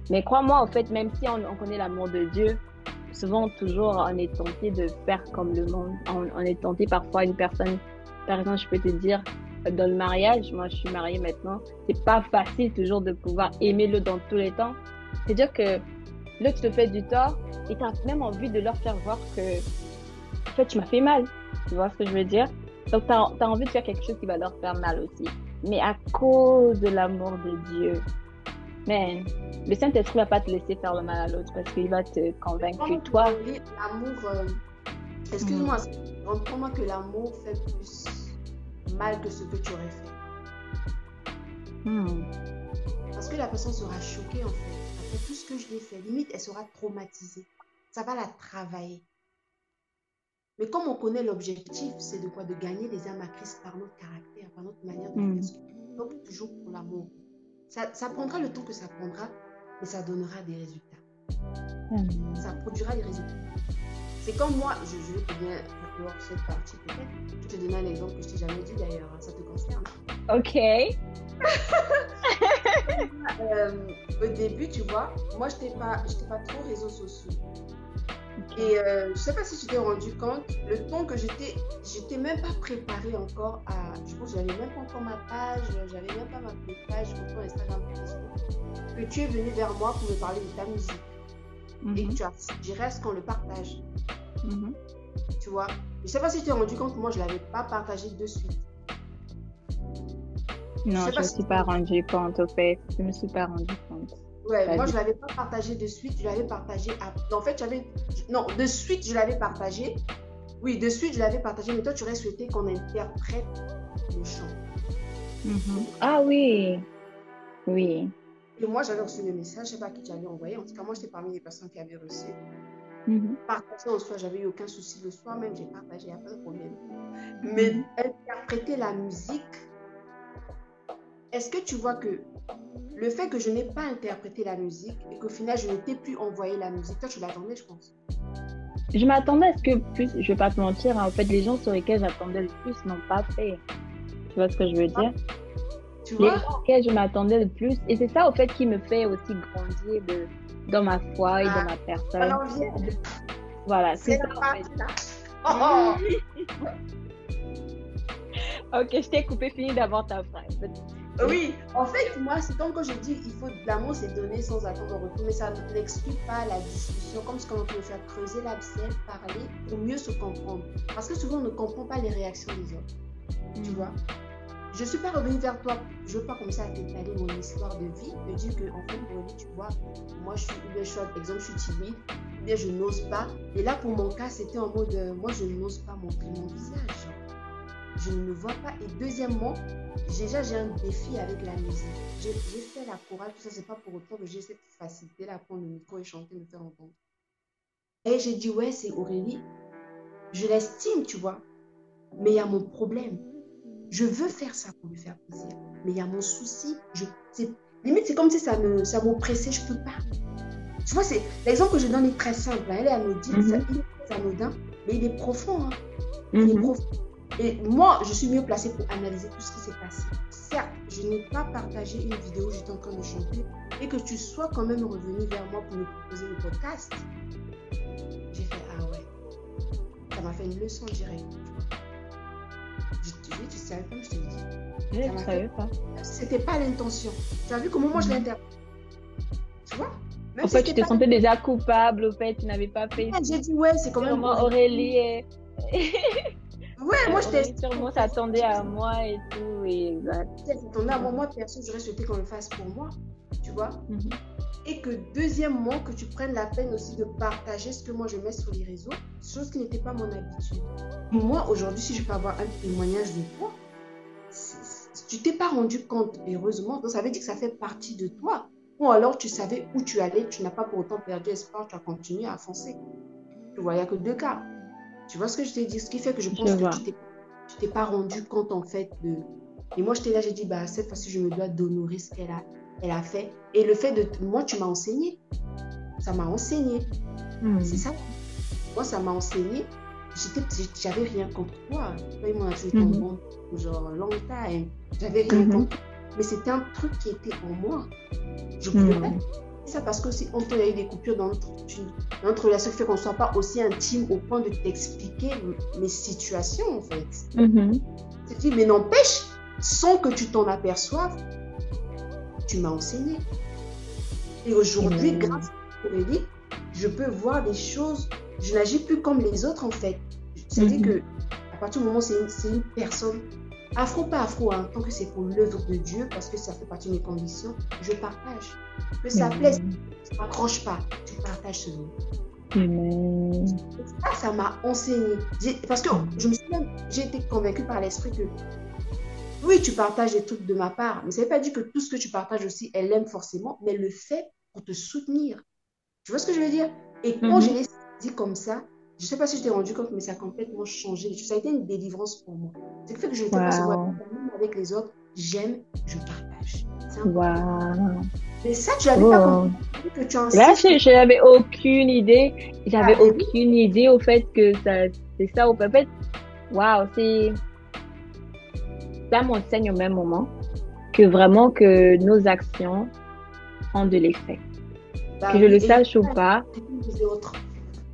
Mais crois-moi, au fait, même si on connaît l'amour de Dieu, souvent, toujours, on est tenté de faire comme le monde. On, est tenté parfois, une personne, par exemple, je peux te dire, dans le mariage, moi je suis mariée maintenant, c'est pas facile toujours de pouvoir aimer l'autre dans tous les temps. C'est-à-dire que l'autre te fait du tort et tu as même envie de leur faire voir que, en fait, tu m'as fait mal. Tu vois ce que je veux dire? Donc, tu as, envie de faire quelque chose qui va leur faire mal aussi. Mais à cause de l'amour de Dieu, man, le Saint-Esprit va pas te laisser faire le mal à l'autre parce qu'il va te convaincre que toi, L'amour. euh, Excuse-moi, comprends-moi que l'amour fait plus mal que ce que tu aurais fait? hmm, Parce que la personne sera choquée en fait. Après tout ce que je l'ai fait, limite, elle sera traumatisée. Ça va la travailler. Mais comme on connaît l'objectif, c'est de quoi? De gagner les âmes à Christ par notre caractère, par notre manière de Mm. faire. ce qu'on opte toujours pour l'amour. Ça, ça prendra le temps que ça prendra, mais ça donnera des résultats. ça produira des résultats. C'est comme moi, je, je te bien clore cette partie peut-être. Je te donner un exemple que je t'ai jamais dit d'ailleurs, hein, ça te concerne. ok, Euh, au début, tu vois, moi je n'étais pas, pas trop réseaux sociaux. Et euh, je sais pas si tu t'es rendu compte, le temps que j'étais, j'étais même pas préparée encore à, je pense que j'avais même pas encore ma page, j'avais même pas ma page, autant Instagram, Facebook, que tu es venu vers moi pour me parler de ta musique et que Mhm, tu as suggéré à ce qu'on le partage. mhm. tu vois. Je sais pas si tu t'es rendu compte que moi je l'avais pas partagé de suite. Non, je pas me suis pas rendu compte, au fait. Je me suis pas rendu compte. Ouais, moi je l'avais pas partagé de suite, je l'avais partagé à... En fait, j'avais non, de suite je l'avais partagé. Oui, de suite je l'avais partagé, mais toi tu aurais souhaité qu'on interprète le chant. Mhm. Ah oui, oui. Et moi j'avais reçu le message, je sais pas qui tu avais envoyé. En tout cas, moi j'étais parmi les personnes qui avaient reçu. Mhm. Partager en soi, j'avais eu aucun souci le soir même, j'ai partagé, il n'y a pas de problème. Mais interpréter la musique, est-ce que tu vois que le fait que je n'ai pas interprété la musique et qu'au final je ne t'ai plus envoyé la musique, toi tu l'attendais, je pense. Je m'attendais à ce que plus, je vais pas te mentir, hein, en fait, les gens sur lesquels j'attendais le plus n'ont pas fait. Tu vois ce que je veux dire? Tu Les gens auxquels je m'attendais le plus, et c'est ça, au fait, qui me fait aussi grandir de, dans ma foi et Ah, dans ma personne. Voilà, c'est ça, en fait. Oh, oh. Ok, je t'ai coupé, fini d'avoir ta phrase. Oui, en fait, moi, c'est comme quand je dis, il faut l'amour, c'est donner sans attendre en retour, mais ça n'exclut pas la discussion, comme ce qu'on peut faire creuser l'abcès, parler pour mieux se comprendre. Parce que souvent, on ne comprend pas les réactions des autres. tu vois? Je ne suis pas revenue vers toi, je ne veux pas commencer à t'étaler mon histoire de vie, de dire que, en fait, Aurélie, tu vois, moi, je suis, je suis, par exemple, je suis timide, bien je n'ose pas. Et là, pour mon cas, c'était en mode, euh, moi, je n'ose pas montrer mon visage. Je ne me vois pas. Et deuxièmement, déjà, j'ai un défi avec la musique. J'ai fait la chorale, tout ça, c'est pas pour autant que j'ai cette facilité-là à prendre le micro et chanter, me faire entendre. Et j'ai dit, ouais, c'est Aurélie. Je l'estime, tu vois. Mais il y a mon problème. Je veux faire ça pour lui faire plaisir. Mais il y a mon souci. Je, limite, c'est comme si ça me, ça m'oppressait. Je peux pas. Tu vois, c'est l'exemple que je donne est très simple. hein. Elle est anodine. Mhm. ça- il est anodin, mais il est profond. hein. Il est Mhm. profond. Et moi, je suis mieux placée pour analyser tout ce qui s'est passé. Certes, je n'ai pas partagé une vidéo où j'étais en train de chanter et que tu sois quand même revenu vers moi pour me proposer le podcast. J'ai fait fait une leçon directe. Je te dis, tu savais comme je te dis. Je Ça ne m'a savais pas. C'était pas l'intention. Tu as vu comment moi je l'interprète Tu vois? Même En si fait, c'était tu te pas- sentais déjà coupable, au fait, tu n'avais pas fait. J'ai dit, ouais, c'est quand même. Aurélie, Ouais, moi je t'ai Aurélie sûrement s'attendait à moi et tout. Et exact. Ton à moi, moi, perso, j'aurais souhaité qu'on le fasse pour moi. Tu vois Mhm. Et que deuxièmement, que tu prennes la peine aussi de partager ce que moi je mets sur les réseaux, chose qui n'était pas mon habitude. Moi, aujourd'hui, si je peux avoir un témoignage de toi, tu t'es pas rendu compte, heureusement, donc ça veut dire que ça fait partie de toi. Ou alors tu savais où tu allais, tu n'as pas pour autant perdu espoir, tu as continué à foncer. Tu vois, il n'y a que deux cas. Tu vois ce que je t'ai dit? Ce qui fait que je pense Je que tu t'es, tu t'es pas rendu compte en fait de. Et moi, j'étais là, j'ai dit, bah, cette fois-ci, je me dois d'honorer ce qu'elle a, elle a fait. Et le fait de. Moi, tu m'as enseigné. Ça m'a enseigné. Mhm. C'est ça. Moi, ça m'a enseigné. J'avais rien contre toi. Toi et moi, en Mhm. bon, genre, long time. J'avais rien Mhm. contre toi. Mais c'était un truc qui était en moi. Je pouvais pas dire ça parce que si on peut y a eu des coupures dans notre, dans notre relation qui fait qu'on ne soit pas aussi intime au point de t'expliquer mes situations, en fait. Te dis, mais n'empêche, sans que tu t'en aperçoives, tu m'as enseigné. Et aujourd'hui, grâce à Aurélie, je peux voir des choses. Je n'agis plus comme les autres, en fait. C'est-à-dire Mhm. que, à partir du moment où c'est une, c'est une personne, afro, pas afro, hein, tant que c'est pour l'œuvre de Dieu, parce que ça fait partie de mes conditions, je partage. Que ça plaise, tu n'accroches pas, tu partages ce nom. Ça, ça m'a enseigné. Parce que je me souviens, j'ai été convaincue par l'esprit que oui, tu partages des trucs de ma part, mais ça ne veut pas dire que tout ce que tu partages aussi, elle l'aime forcément, mais elle le fait pour te soutenir. Tu vois ce que je veux dire? Et quand Mhm. je l'ai dit comme ça, je ne sais pas si je t'ai rendu compte, mais ça a complètement changé. Ça a été une délivrance pour moi. C'est le fait que je ne fais pas Wow. même avec les autres. J'aime, je partage. Waouh. Mais ça, tu l'avais pas compris que tu en Là, sais. je je n'avais aucune idée. J'avais Ah, oui. aucune idée au fait que ça, c'est ça. Au fait, waouh, c'est. Ça m'enseigne au même moment que vraiment que nos actions ont de l'effet. Bah Que je le sache ou pas.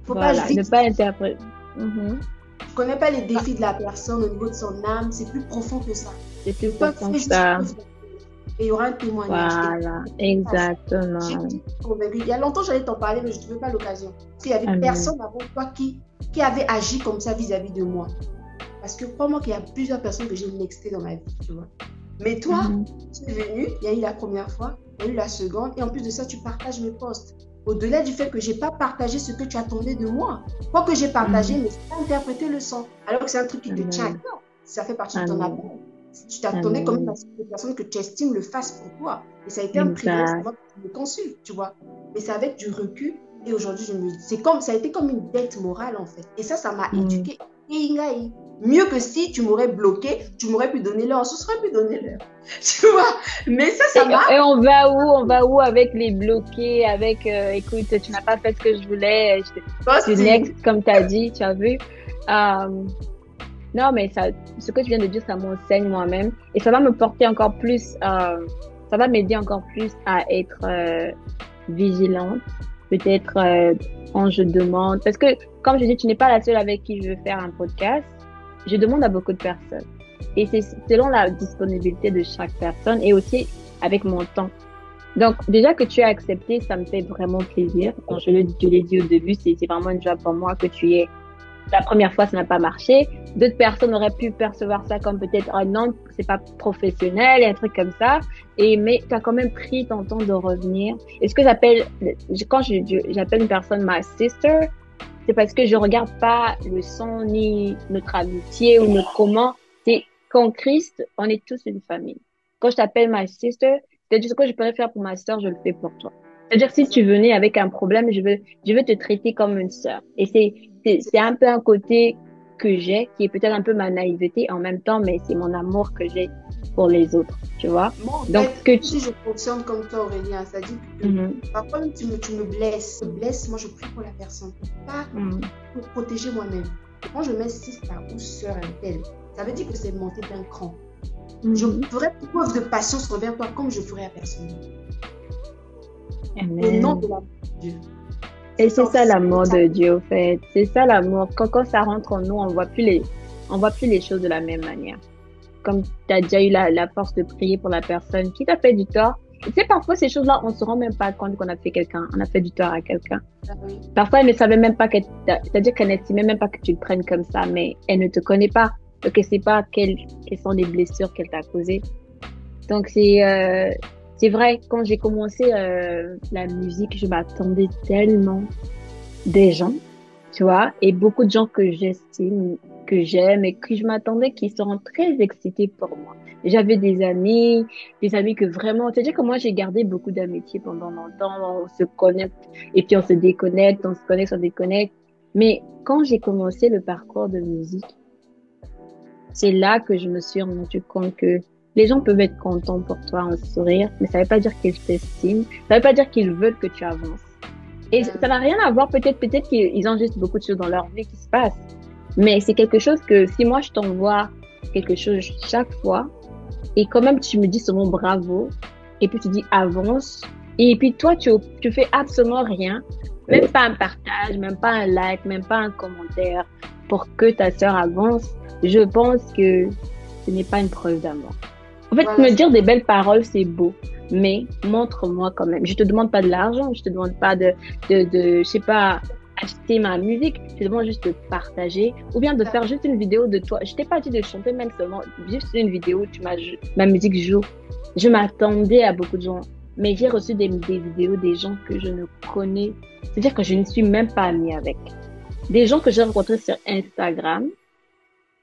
Faut voilà, pas ne pas interpréter. Mhm. Je connais pas les défis de la personne au niveau de son âme, c'est plus profond que ça. C'est plus profond que ça. Et il y aura un témoignage. Voilà, exactement. Il y a longtemps, j'allais t'en parler, mais je ne trouvais pas l'occasion. Parce qu'il y avait Amen. personne avant toi qui, qui avait agi comme ça vis-à-vis de moi. Parce que crois-moi qu'il y a plusieurs personnes que j'ai nextées dans ma vie, tu vois. Mais toi, Mhm. tu es venu, il y a eu la première fois, il y a eu la seconde, et en plus de ça, tu partages mes posts. Au-delà du fait que j'ai pas partagé ce que tu attendais de moi. Quoi que j'ai partagé, mais c'est pas interprété le sang. Alors que c'est un truc qui te tient à cœur. Ça fait partie de ton appel. Tu t'attendais quand même à ce que les personnes que tu estimes le fassent pour toi. Et ça a été un privilège que tu me consultes, tu vois. Mais c'est avec du recul. Et aujourd'hui, je me c'est comme, ça a été comme une dette morale, en fait. Et ça, ça m'a Mm. éduqué. Ingaï. Mieux que si tu m'aurais bloqué, tu m'aurais pu donner l'heure. Ce serait pu donner l'heure. Tu vois? Mais ça, ça m'a. Et, on va où? On va où avec les bloqués Avec, euh, écoute, tu n'as pas fait ce que je voulais, je te- next, comme tu as dit, tu as vu. Euh, non, mais ça, ce que tu viens de dire, ça m'enseigne moi-même. Et ça va me porter encore plus, euh, ça va m'aider encore plus à être euh, vigilante. Peut-être euh, quand je demande. Parce que, comme je dis, tu n'es pas la seule avec qui je veux faire un podcast. Je demande à beaucoup de personnes. Et c'est selon la disponibilité de chaque personne et aussi avec mon temps. Donc, déjà que tu as accepté, ça me fait vraiment plaisir. Quand je l'ai dit au début, c'est vraiment une joie pour moi que tu aies. La première fois, ça n'a pas marché. D'autres personnes auraient pu percevoir ça comme peut-être, oh non, c'est pas professionnel, et un truc comme ça. Et, mais tu as quand même pris ton temps de revenir. Et ce que j'appelle, quand j'appelle une personne ma sister, c'est parce que je regarde pas le son ni notre amitié ou notre comment. C'est qu'en Christ, on est tous une famille. Quand je t'appelle ma sister, c'est-à-dire ce que je pourrais faire pour ma sœur, je le fais pour toi. C'est-à-dire si tu venais avec un problème, je veux, je veux te traiter comme une sœur. Et c'est, c'est un peu un côté que j'ai, qui est peut-être un peu ma naïveté en même temps, mais c'est mon amour que j'ai pour les autres, tu vois. Moi, en Donc, que si je fonctionne comme toi, Aurélien, ça dit que Mhm, parfois tu me, tu me blesses. Tu me blesses, moi je prie pour la personne. Pas mhm, pour protéger moi-même. Quand je mets sister ou sœur un tel, ça veut dire que c'est monter d'un cran. Je mhm. ferai preuve de patience envers toi comme je ferai à personne. Au nom de l'amour de Dieu. Et c'est ça l'amour de Dieu, au fait. C'est ça l'amour. Quand, quand ça rentre en nous, on voit plus les, on voit plus les choses de la même manière. Comme tu as déjà eu la, la force de prier pour la personne qui t'a fait du tort, tu sais, parfois, ces choses-là, on se rend même pas compte qu'on a fait quelqu'un, on a fait du tort à quelqu'un. Ah Parfois, elle ne savait même pas que, c'est-à-dire qu'elle n'estimait même pas que tu le prennes comme ça, mais elle ne te connaît pas. Donc, elle sait pas quelles, quelles sont les blessures qu'elle t'a causées. Donc, c'est, euh, c'est vrai, quand j'ai commencé euh, la musique, je m'attendais tellement des gens, tu vois, et beaucoup de gens que j'estime, que j'aime et que je m'attendais qu'ils seront très excités pour moi. J'avais des amis, des amis que vraiment, c'est-à-dire que moi j'ai gardé beaucoup d'amitié pendant longtemps, on se connecte et puis on se déconnecte, on se connecte, on se déconnecte. Mais quand j'ai commencé le parcours de musique, c'est là que je me suis rendu compte que les gens peuvent être contents pour toi, en sourire, mais ça veut pas dire qu'ils t'estiment, ça veut pas dire qu'ils veulent que tu avances. Et ça n'a rien à voir, peut-être, peut-être qu'ils ont juste beaucoup de choses dans leur vie qui se passent. Mais c'est quelque chose que si moi je t'envoie quelque chose chaque fois, et quand même, tu me dis mot bravo. Et puis tu dis avance. Et puis toi, tu, tu fais absolument rien. Même pas un partage, même pas un like, même pas un commentaire pour que ta sœur avance. Je pense que ce n'est pas une preuve d'amour. En fait, me dire des belles paroles, c'est beau. Mais montre-moi quand même. Je te demande pas de l'argent. Je te demande pas de, de, de je sais pas, acheter ma musique, je demande juste de partager ou bien de faire juste une vidéo de toi. Je t'ai pas dit de chanter même seulement, juste une vidéo, tu m'as, ma musique joue. Je m'attendais à beaucoup de gens, mais j'ai reçu des, des, vidéos des gens que je ne connais, c'est-à-dire que je ne suis même pas amie avec. Des gens que j'ai rencontrés sur Instagram,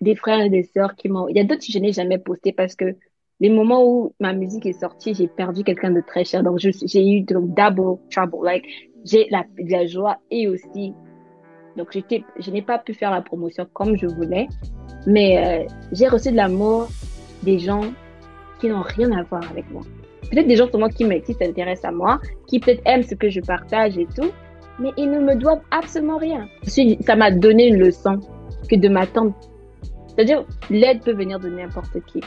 des frères et des sœurs qui m'ont, il y a d'autres que je n'ai jamais posté parce que les moments où ma musique est sortie, j'ai perdu quelqu'un de très cher. Donc, j'ai eu donc double trouble. Like, j'ai la, la joie et aussi, donc je n'ai pas pu faire la promotion comme je voulais, mais euh, j'ai reçu de l'amour des gens qui n'ont rien à voir avec moi. Peut-être des gens comme moi qui s'intéressent à moi, qui peut-être aiment ce que je partage et tout, mais ils ne me doivent absolument rien. Ça m'a donné une leçon que de m'attendre. C'est-à-dire, l'aide peut venir de n'importe qui.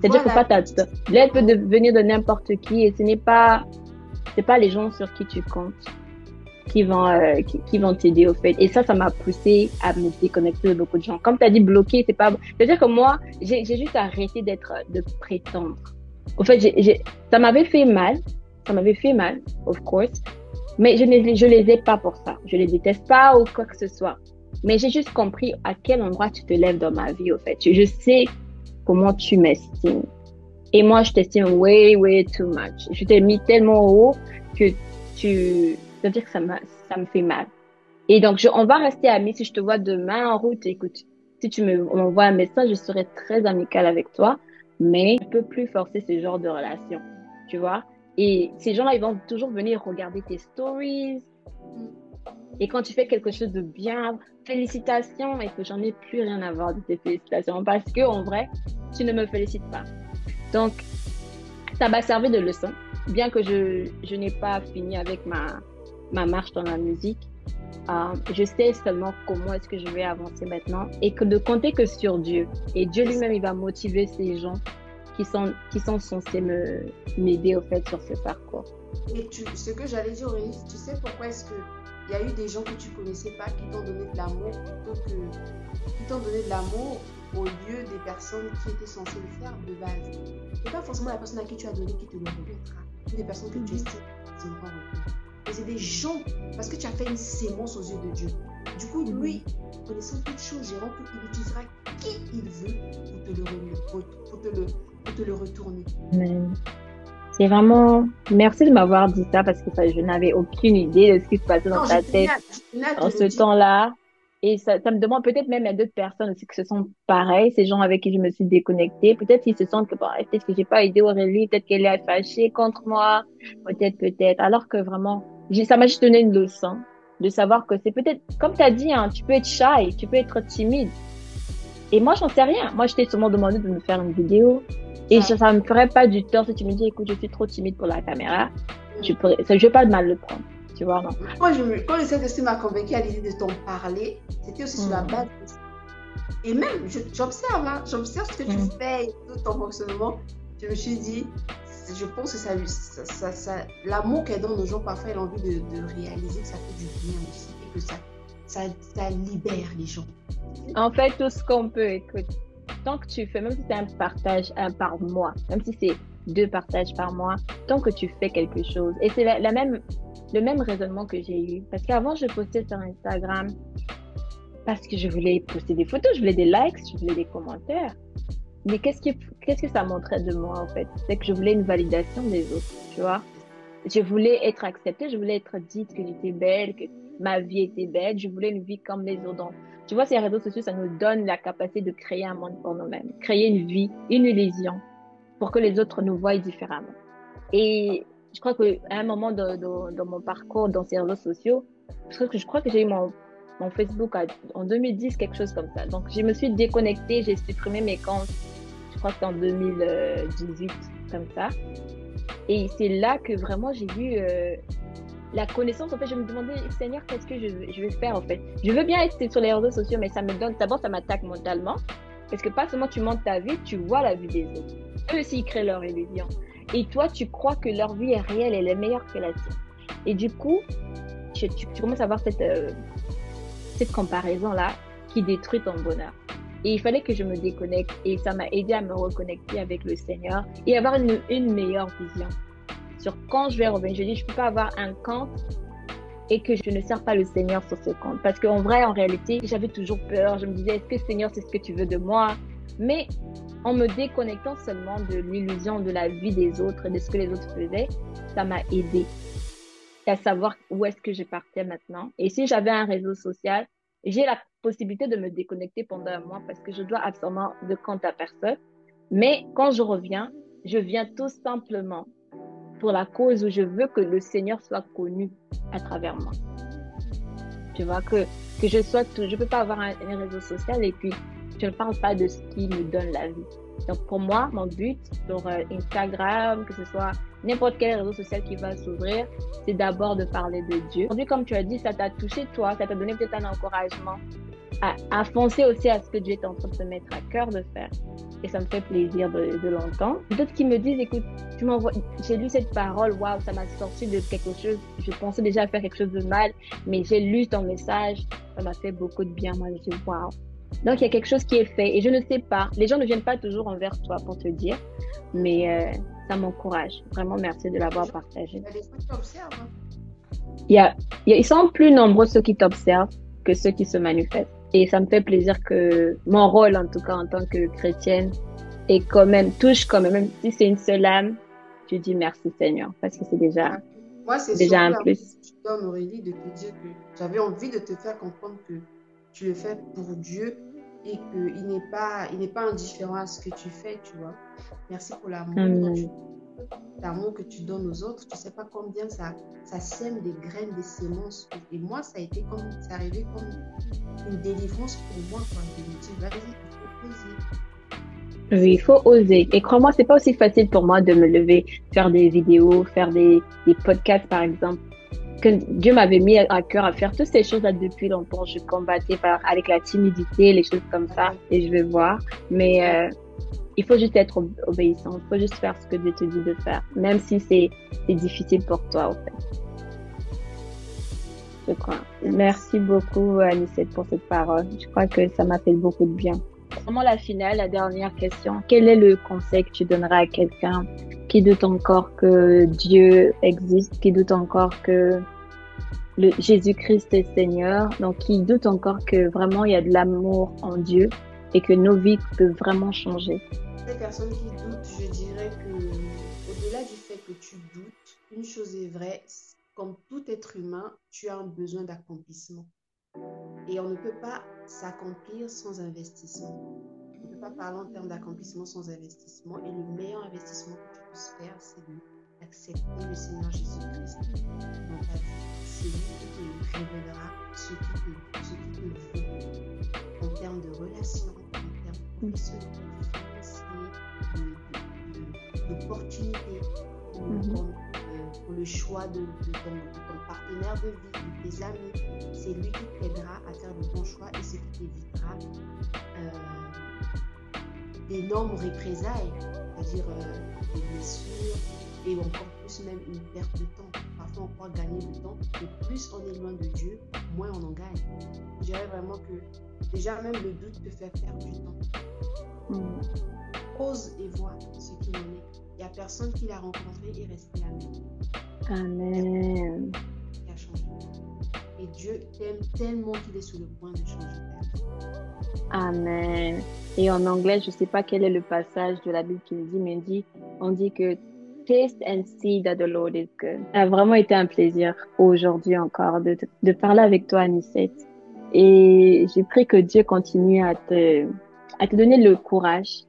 C'est-à-dire que pas l'aide peut venir de n'importe qui et ce n'est pas, c'est pas les gens sur qui tu comptes qui vont euh, qui, vont t'aider au fait. Et ça ça m'a poussé à me déconnecter de beaucoup de gens. Comme tu as dit bloquer c'est pas c'est à dire que moi j'ai juste arrêté d'être de prétendre. Au fait j'ai ça m'avait fait mal. Ça m'avait fait mal of course. Mais je ne je les ai pas pour ça. Je les déteste pas ou quoi que ce soit. Mais j'ai juste compris à quel endroit tu te lèves dans ma vie au fait. Je, sais comment tu m'estimes et moi je t'estime way way too much je t'ai mis tellement haut que tu ça veut dire que ça, ça me fait mal. Et donc, je, on va rester amis. Si je te vois demain en route, écoute, si tu me m'envoies un message, je serai très amicale avec toi. Mais je peux plus forcer ce genre de relation. Tu vois? Et ces gens-là, ils vont toujours venir regarder tes stories. Et quand tu fais quelque chose de bien, félicitations, et que j'en ai plus rien à voir de tes félicitations parce que, en vrai, tu ne me félicites pas. Donc, ça m'a servi de leçon, bien que je, je n'ai pas fini avec ma, ma marche dans la musique. Euh, je sais seulement comment est-ce que je vais avancer maintenant et que de compter que sur Dieu. Et Dieu lui-même, il va motiver ces gens qui sont, qui sont censés m'aider au fait sur ce parcours. Et tu, ce que j'allais dire, tu sais pourquoi est-ce que il y a eu des gens que tu connaissais pas qui t'ont donné de l'amour plutôt que qui t'ont donné de l'amour au lieu des personnes qui étaient censées le faire de base. C'est pas forcément la personne à qui tu as donné qui te le remettra. Des personnes que tu estimes qui ne et c'est des gens, parce que tu as fait une sémence aux yeux de Dieu. Du coup, lui, connaissant toutes choses, gérant tout, il utilisera qui il veut pour te le, pour te le, pour te le retourner. C'est vraiment. Merci de m'avoir dit ça parce que ça, je n'avais aucune idée de ce qui se passait dans ta tête en ce temps-là. Et ça, ça, me demande peut-être même à d'autres personnes aussi que ce sont pareils, ces gens avec qui je me suis déconnectée. Peut-être qu'ils se sentent que bon, peut-être que j'ai pas aidé Aurélie, peut-être qu'elle est fâchée contre moi, peut-être, peut-être. Alors que vraiment, ça m'a juste donné une leçon de savoir que c'est peut-être, comme tu as dit, hein, tu peux être shy, tu peux être timide. Et moi, j'en sais rien. Moi, je t'ai seulement demandé de me faire une vidéo. Et ça, ça me ferait pas du tort si tu me dis, écoute, je suis trop timide pour la caméra. Je pourrais, ça, je vais pas de mal le prendre. Tu vois, non? Moi, je quand le Saint-Esprit m'a convaincu à l'idée de t'en parler, c'était aussi sur la hmm. base Et même, j'observe, hein, j'observe ce que tu hmm. fais et tout ton fonctionnement. Je me suis dit, je pense que ça, ça, ça, l'amour qu'elle donne aux gens, parfois, elle a envie de, de, réaliser que ça fait du bien aussi et que ça, ça, ça libère les gens. En fait, tout ce qu'on peut, écoute, tant que tu fais, même si c'est un partage par mois, même si c'est deux partages par mois, tant que tu fais quelque chose. Et c'est la, même, le même raisonnement que j'ai eu. Parce qu'avant, je postais sur Instagram parce que je voulais poster des photos, je voulais des likes, je voulais des commentaires. Mais qu'est-ce que, qu'est-ce que ça montrait de moi, en fait? C'est que je voulais une validation des autres, tu vois? Je voulais être acceptée, je voulais être dite que j'étais belle, que ma vie était belle, je voulais une vie comme les autres. Tu vois, ces réseaux sociaux, ça nous donne la capacité de créer un monde pour nous-mêmes, créer une vie, une illusion, pour que les autres nous voient différemment. Et je crois qu'à un moment de, dans mon parcours dans ces réseaux sociaux, crois que, je crois que j'ai eu mon, Facebook en 2010, quelque chose comme ça. Donc, je me suis déconnectée, j'ai supprimé mes comptes, je crois que c'était en 2018, comme ça. Et c'est là que vraiment j'ai vu euh, la connaissance. En fait, je me demandais, Seigneur, qu'est-ce que je, vais faire en fait Je veux bien être sur les réseaux sociaux, mais ça me donne, d'abord, ça m'attaque mentalement. Parce que pas seulement tu montes ta vie, tu vois la vie des autres. Eux aussi, ils créent leur illusion. Et toi, tu crois que leur vie est réelle, elle est meilleure que la tienne. Et du coup, tu, commences à avoir cette, euh, cette comparaison-là qui détruit ton bonheur. Et il fallait que je me déconnecte et ça m'a aidé à me reconnecter avec le Seigneur et avoir une meilleure vision sur quand je vais revenir. Je dis, je ne peux pas avoir un compte et que je ne sers pas le Seigneur sur ce compte. Parce qu'en vrai, en réalité, j'avais toujours peur. Je me disais, est-ce que Seigneur, c'est ce que tu veux de moi? Mais en me déconnectant seulement de l'illusion de la vie des autres et de ce que les autres faisaient, ça m'a aidé à savoir où est-ce que je partais maintenant. Et si j'avais un réseau social, j'ai la possibilité de me déconnecter pendant un mois parce que je dois absolument de compte à personne. Mais quand je reviens, je viens tout simplement pour la cause où je veux que le Seigneur soit connu à travers moi. Tu vois, que, que je sois je peux pas avoir un, réseau social et puis je ne parle pas de ce qui me donne la vie. Donc pour moi, mon but sur euh, Instagram, que ce soit n'importe quel réseau social qui va s'ouvrir, c'est d'abord de parler de Dieu. Aujourd'hui, comme tu as dit, ça t'a touché toi, ça t'a donné peut-être un encouragement à, à, foncer aussi à ce que Dieu est en train de se mettre à cœur de faire et ça me fait plaisir de, de l'entendre. D'autres qui me disent, écoute, tu m'envoies, j'ai lu cette parole, waouh, ça m'a sorti de quelque chose. Je pensais déjà faire quelque chose de mal, mais j'ai lu ton message, ça m'a fait beaucoup de bien. Moi, je dis, waouh. Donc, il y a quelque chose qui est fait et je ne sais pas. Les gens ne viennent pas toujours envers toi pour te dire, mais euh, ça m'encourage. Vraiment, merci de l'avoir partagé. Il y a, il y a, ils sont plus nombreux ceux qui t'observent que ceux qui se manifestent. Et ça me fait plaisir que mon rôle, en tout cas en tant que chrétienne, est quand même, touche quand même, même si c'est une seule âme, je dis merci Seigneur, parce que c'est déjà, Moi, c'est déjà un plus. Tu donnes Aurélie de te dire que j'avais envie de te faire comprendre que tu le fais pour Dieu et qu'il n'est pas, il n'est pas indifférent à ce que tu fais, tu vois. Merci pour l'amour l'amour que tu donnes aux autres, tu sais pas combien ça, ça sème des graines, des semences. Et moi, ça a été comme, c'est arrivé comme une délivrance pour moi, quand Je me dis, vas-y, il faut oser. Oui, il faut oser. Et crois-moi, c'est pas aussi facile pour moi de me lever, faire des vidéos, faire des, des podcasts, par exemple. Que Dieu m'avait mis à cœur à faire toutes ces choses-là depuis longtemps. Je combattais par, avec la timidité, les choses comme ça, et je vais voir. Mais euh, il faut juste être obéissant. Il faut juste faire ce que Dieu te dit de faire, même si c'est difficile pour toi, en fait. Je crois. Merci beaucoup, Anicette, pour cette parole. Je crois que ça m'a fait beaucoup de bien. Vraiment la finale, la dernière question. Quel est le conseil que tu donneras à quelqu'un qui doute encore que Dieu existe, qui doute encore que Jésus-Christ est Seigneur, donc qui doute encore que vraiment il y a de l'amour en Dieu et que nos vies peuvent vraiment changer? Personnes qui doutent, je dirais que au-delà du fait que tu doutes, une chose est vraie, comme tout être humain, tu as un besoin d'accomplissement. Et on ne peut pas s'accomplir sans investissement. On ne peut pas parler en termes d'accomplissement sans investissement. Et le meilleur investissement que tu puisses faire, c'est d'accepter le Seigneur Jésus-Christ dans ta vie. C'est lui qui te révélera ce qui te, veut en termes de relations, en termes professionnels d'opportunités pour, mhm. euh, pour, le choix de, de, ton, partenaire de vie, de tes amis. C'est lui qui t'aidera à faire le bon choix et ce qui t'évitera euh, d'énormes représailles, c'est-à-dire euh, des blessures et encore plus même une perte de temps. Parfois, on croit gagner du temps, mais plus on est loin de Dieu, moins on en gagne. Je dirais vraiment que déjà même le doute te fait perdre du temps. Mm. Ose et vois ce qu'il en est. Il n'y a personne qui l'a rencontré et resté la même. Amen. qui a changé. Et Dieu t'aime tellement qu'il est sur le point de changer. Amen. Et en anglais, je ne sais pas quel est le passage de la Bible qui le dit, mais dit, on dit que taste and see that the Lord is good. Ça a vraiment été un plaisir aujourd'hui encore de, de parler avec toi, Anicette. Et j'ai pris que Dieu continue à te, à te donner le courage,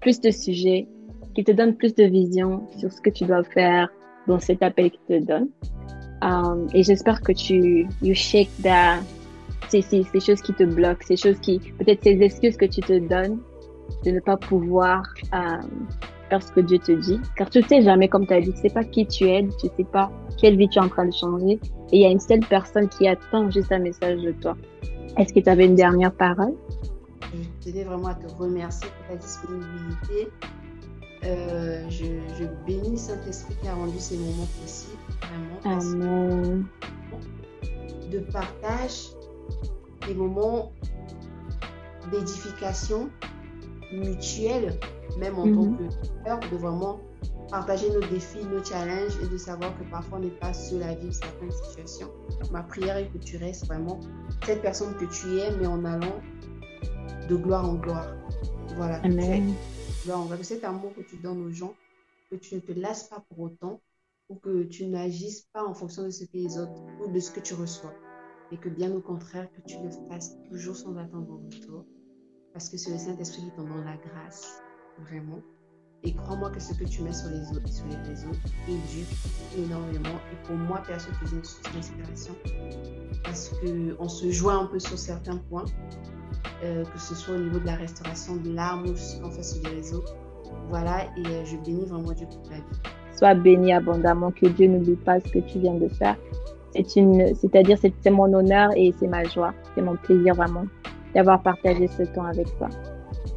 plus de sujets, qu'il te donne plus de vision sur ce que tu dois faire dans cet appel qu'il te donne. Um, et j'espère que tu you shake that, ces, choses qui te bloquent, ces choses qui, peut-être ces excuses que tu te donnes de ne pas pouvoir um, faire ce que Dieu te dit. Car tu ne sais jamais, comme tu as dit, tu sais pas qui tu es, tu sais pas quelle vie tu es en train de changer. Et il y a une seule personne qui attend juste un message de toi. Est-ce que tu avais une dernière parole? Je tenais vraiment à te remercier pour ta disponibilité. Euh, je, je bénis Saint-Esprit qui a rendu ces moments possibles, vraiment. Amen. de partage, des moments d'édification mutuelle, même en tant Mhm. que de vraiment partager nos défis, nos challenges et de savoir que parfois on n'est pas seul à vivre certaines situations. Ma prière est que tu restes vraiment cette personne que tu es, mais en allant de gloire en gloire. Voilà. Amen. gloire en gloire. Que cet amour que tu donnes aux gens, que tu ne te lasses pas pour autant, ou que tu n'agisses pas en fonction de ce que les autres ou de ce que tu reçois. Et que bien au contraire, que tu le fasses toujours sans attendre en retour. Parce que c'est le Saint-Esprit qui t'en donne la grâce, vraiment. Et crois-moi que ce que tu mets sur les autres, sur les réseaux, éduque énormément. Et pour moi, perso, es une source d'inspiration. Parce qu'on se joint un peu sur certains points, euh, que ce soit au niveau de la restauration de l'art ou ce qu'on fait sur les réseaux. Voilà, et euh, je bénis vraiment Dieu pour ta vie. Sois béni abondamment, que Dieu n'oublie pas ce que tu viens de faire. C'est une, c'est-à-dire, c'est c'est mon honneur et c'est ma joie. C'est mon plaisir vraiment d'avoir partagé ce temps avec toi.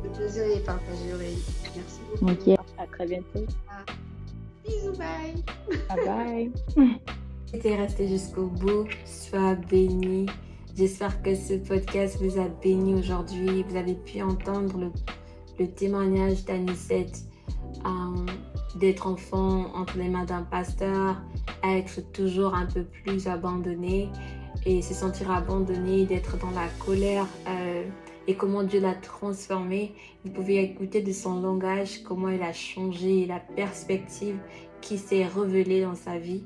Le plaisir est partagé, Aurélie. Merci beaucoup. Ok. À très bientôt. Bisous, bye. Bye bye. Si t'es resté jusqu'au bout, sois béni. J'espère que ce podcast vous a béni aujourd'hui. Vous avez pu entendre le, témoignage d'Anicette euh, d'être enfant entre les mains d'un pasteur, être toujours un peu plus abandonné et se sentir abandonné, d'être dans la colère euh, et comment Dieu l'a transformé. Vous pouvez écouter de son langage comment il a changé la perspective qui s'est révélée dans sa vie.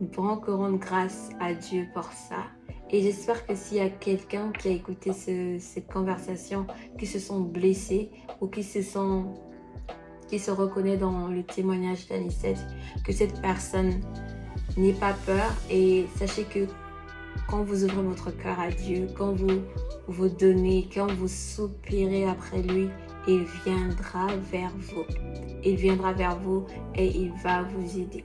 Nous pourrons que rendre grâce à Dieu pour ça. Et j'espère que s'il y a quelqu'un qui a écouté ce- cette conversation, qui se sont blessés ou qui se sent, qui se reconnaît dans le témoignage d'Anicette, que cette personne n'ait pas peur et sachez que quand vous ouvrez votre cœur à Dieu, quand vous vous donnez, quand vous soupirez après lui, il viendra vers vous. Il viendra vers vous et il va vous aider.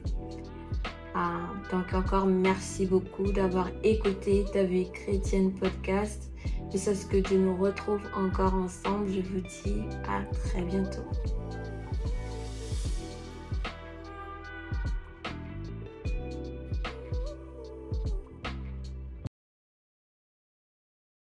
Ah, donc encore merci beaucoup d'avoir écouté ta vie chrétienne podcast. Jusqu'à ce que Dieu nous retrouve encore ensemble, je vous dis à très bientôt.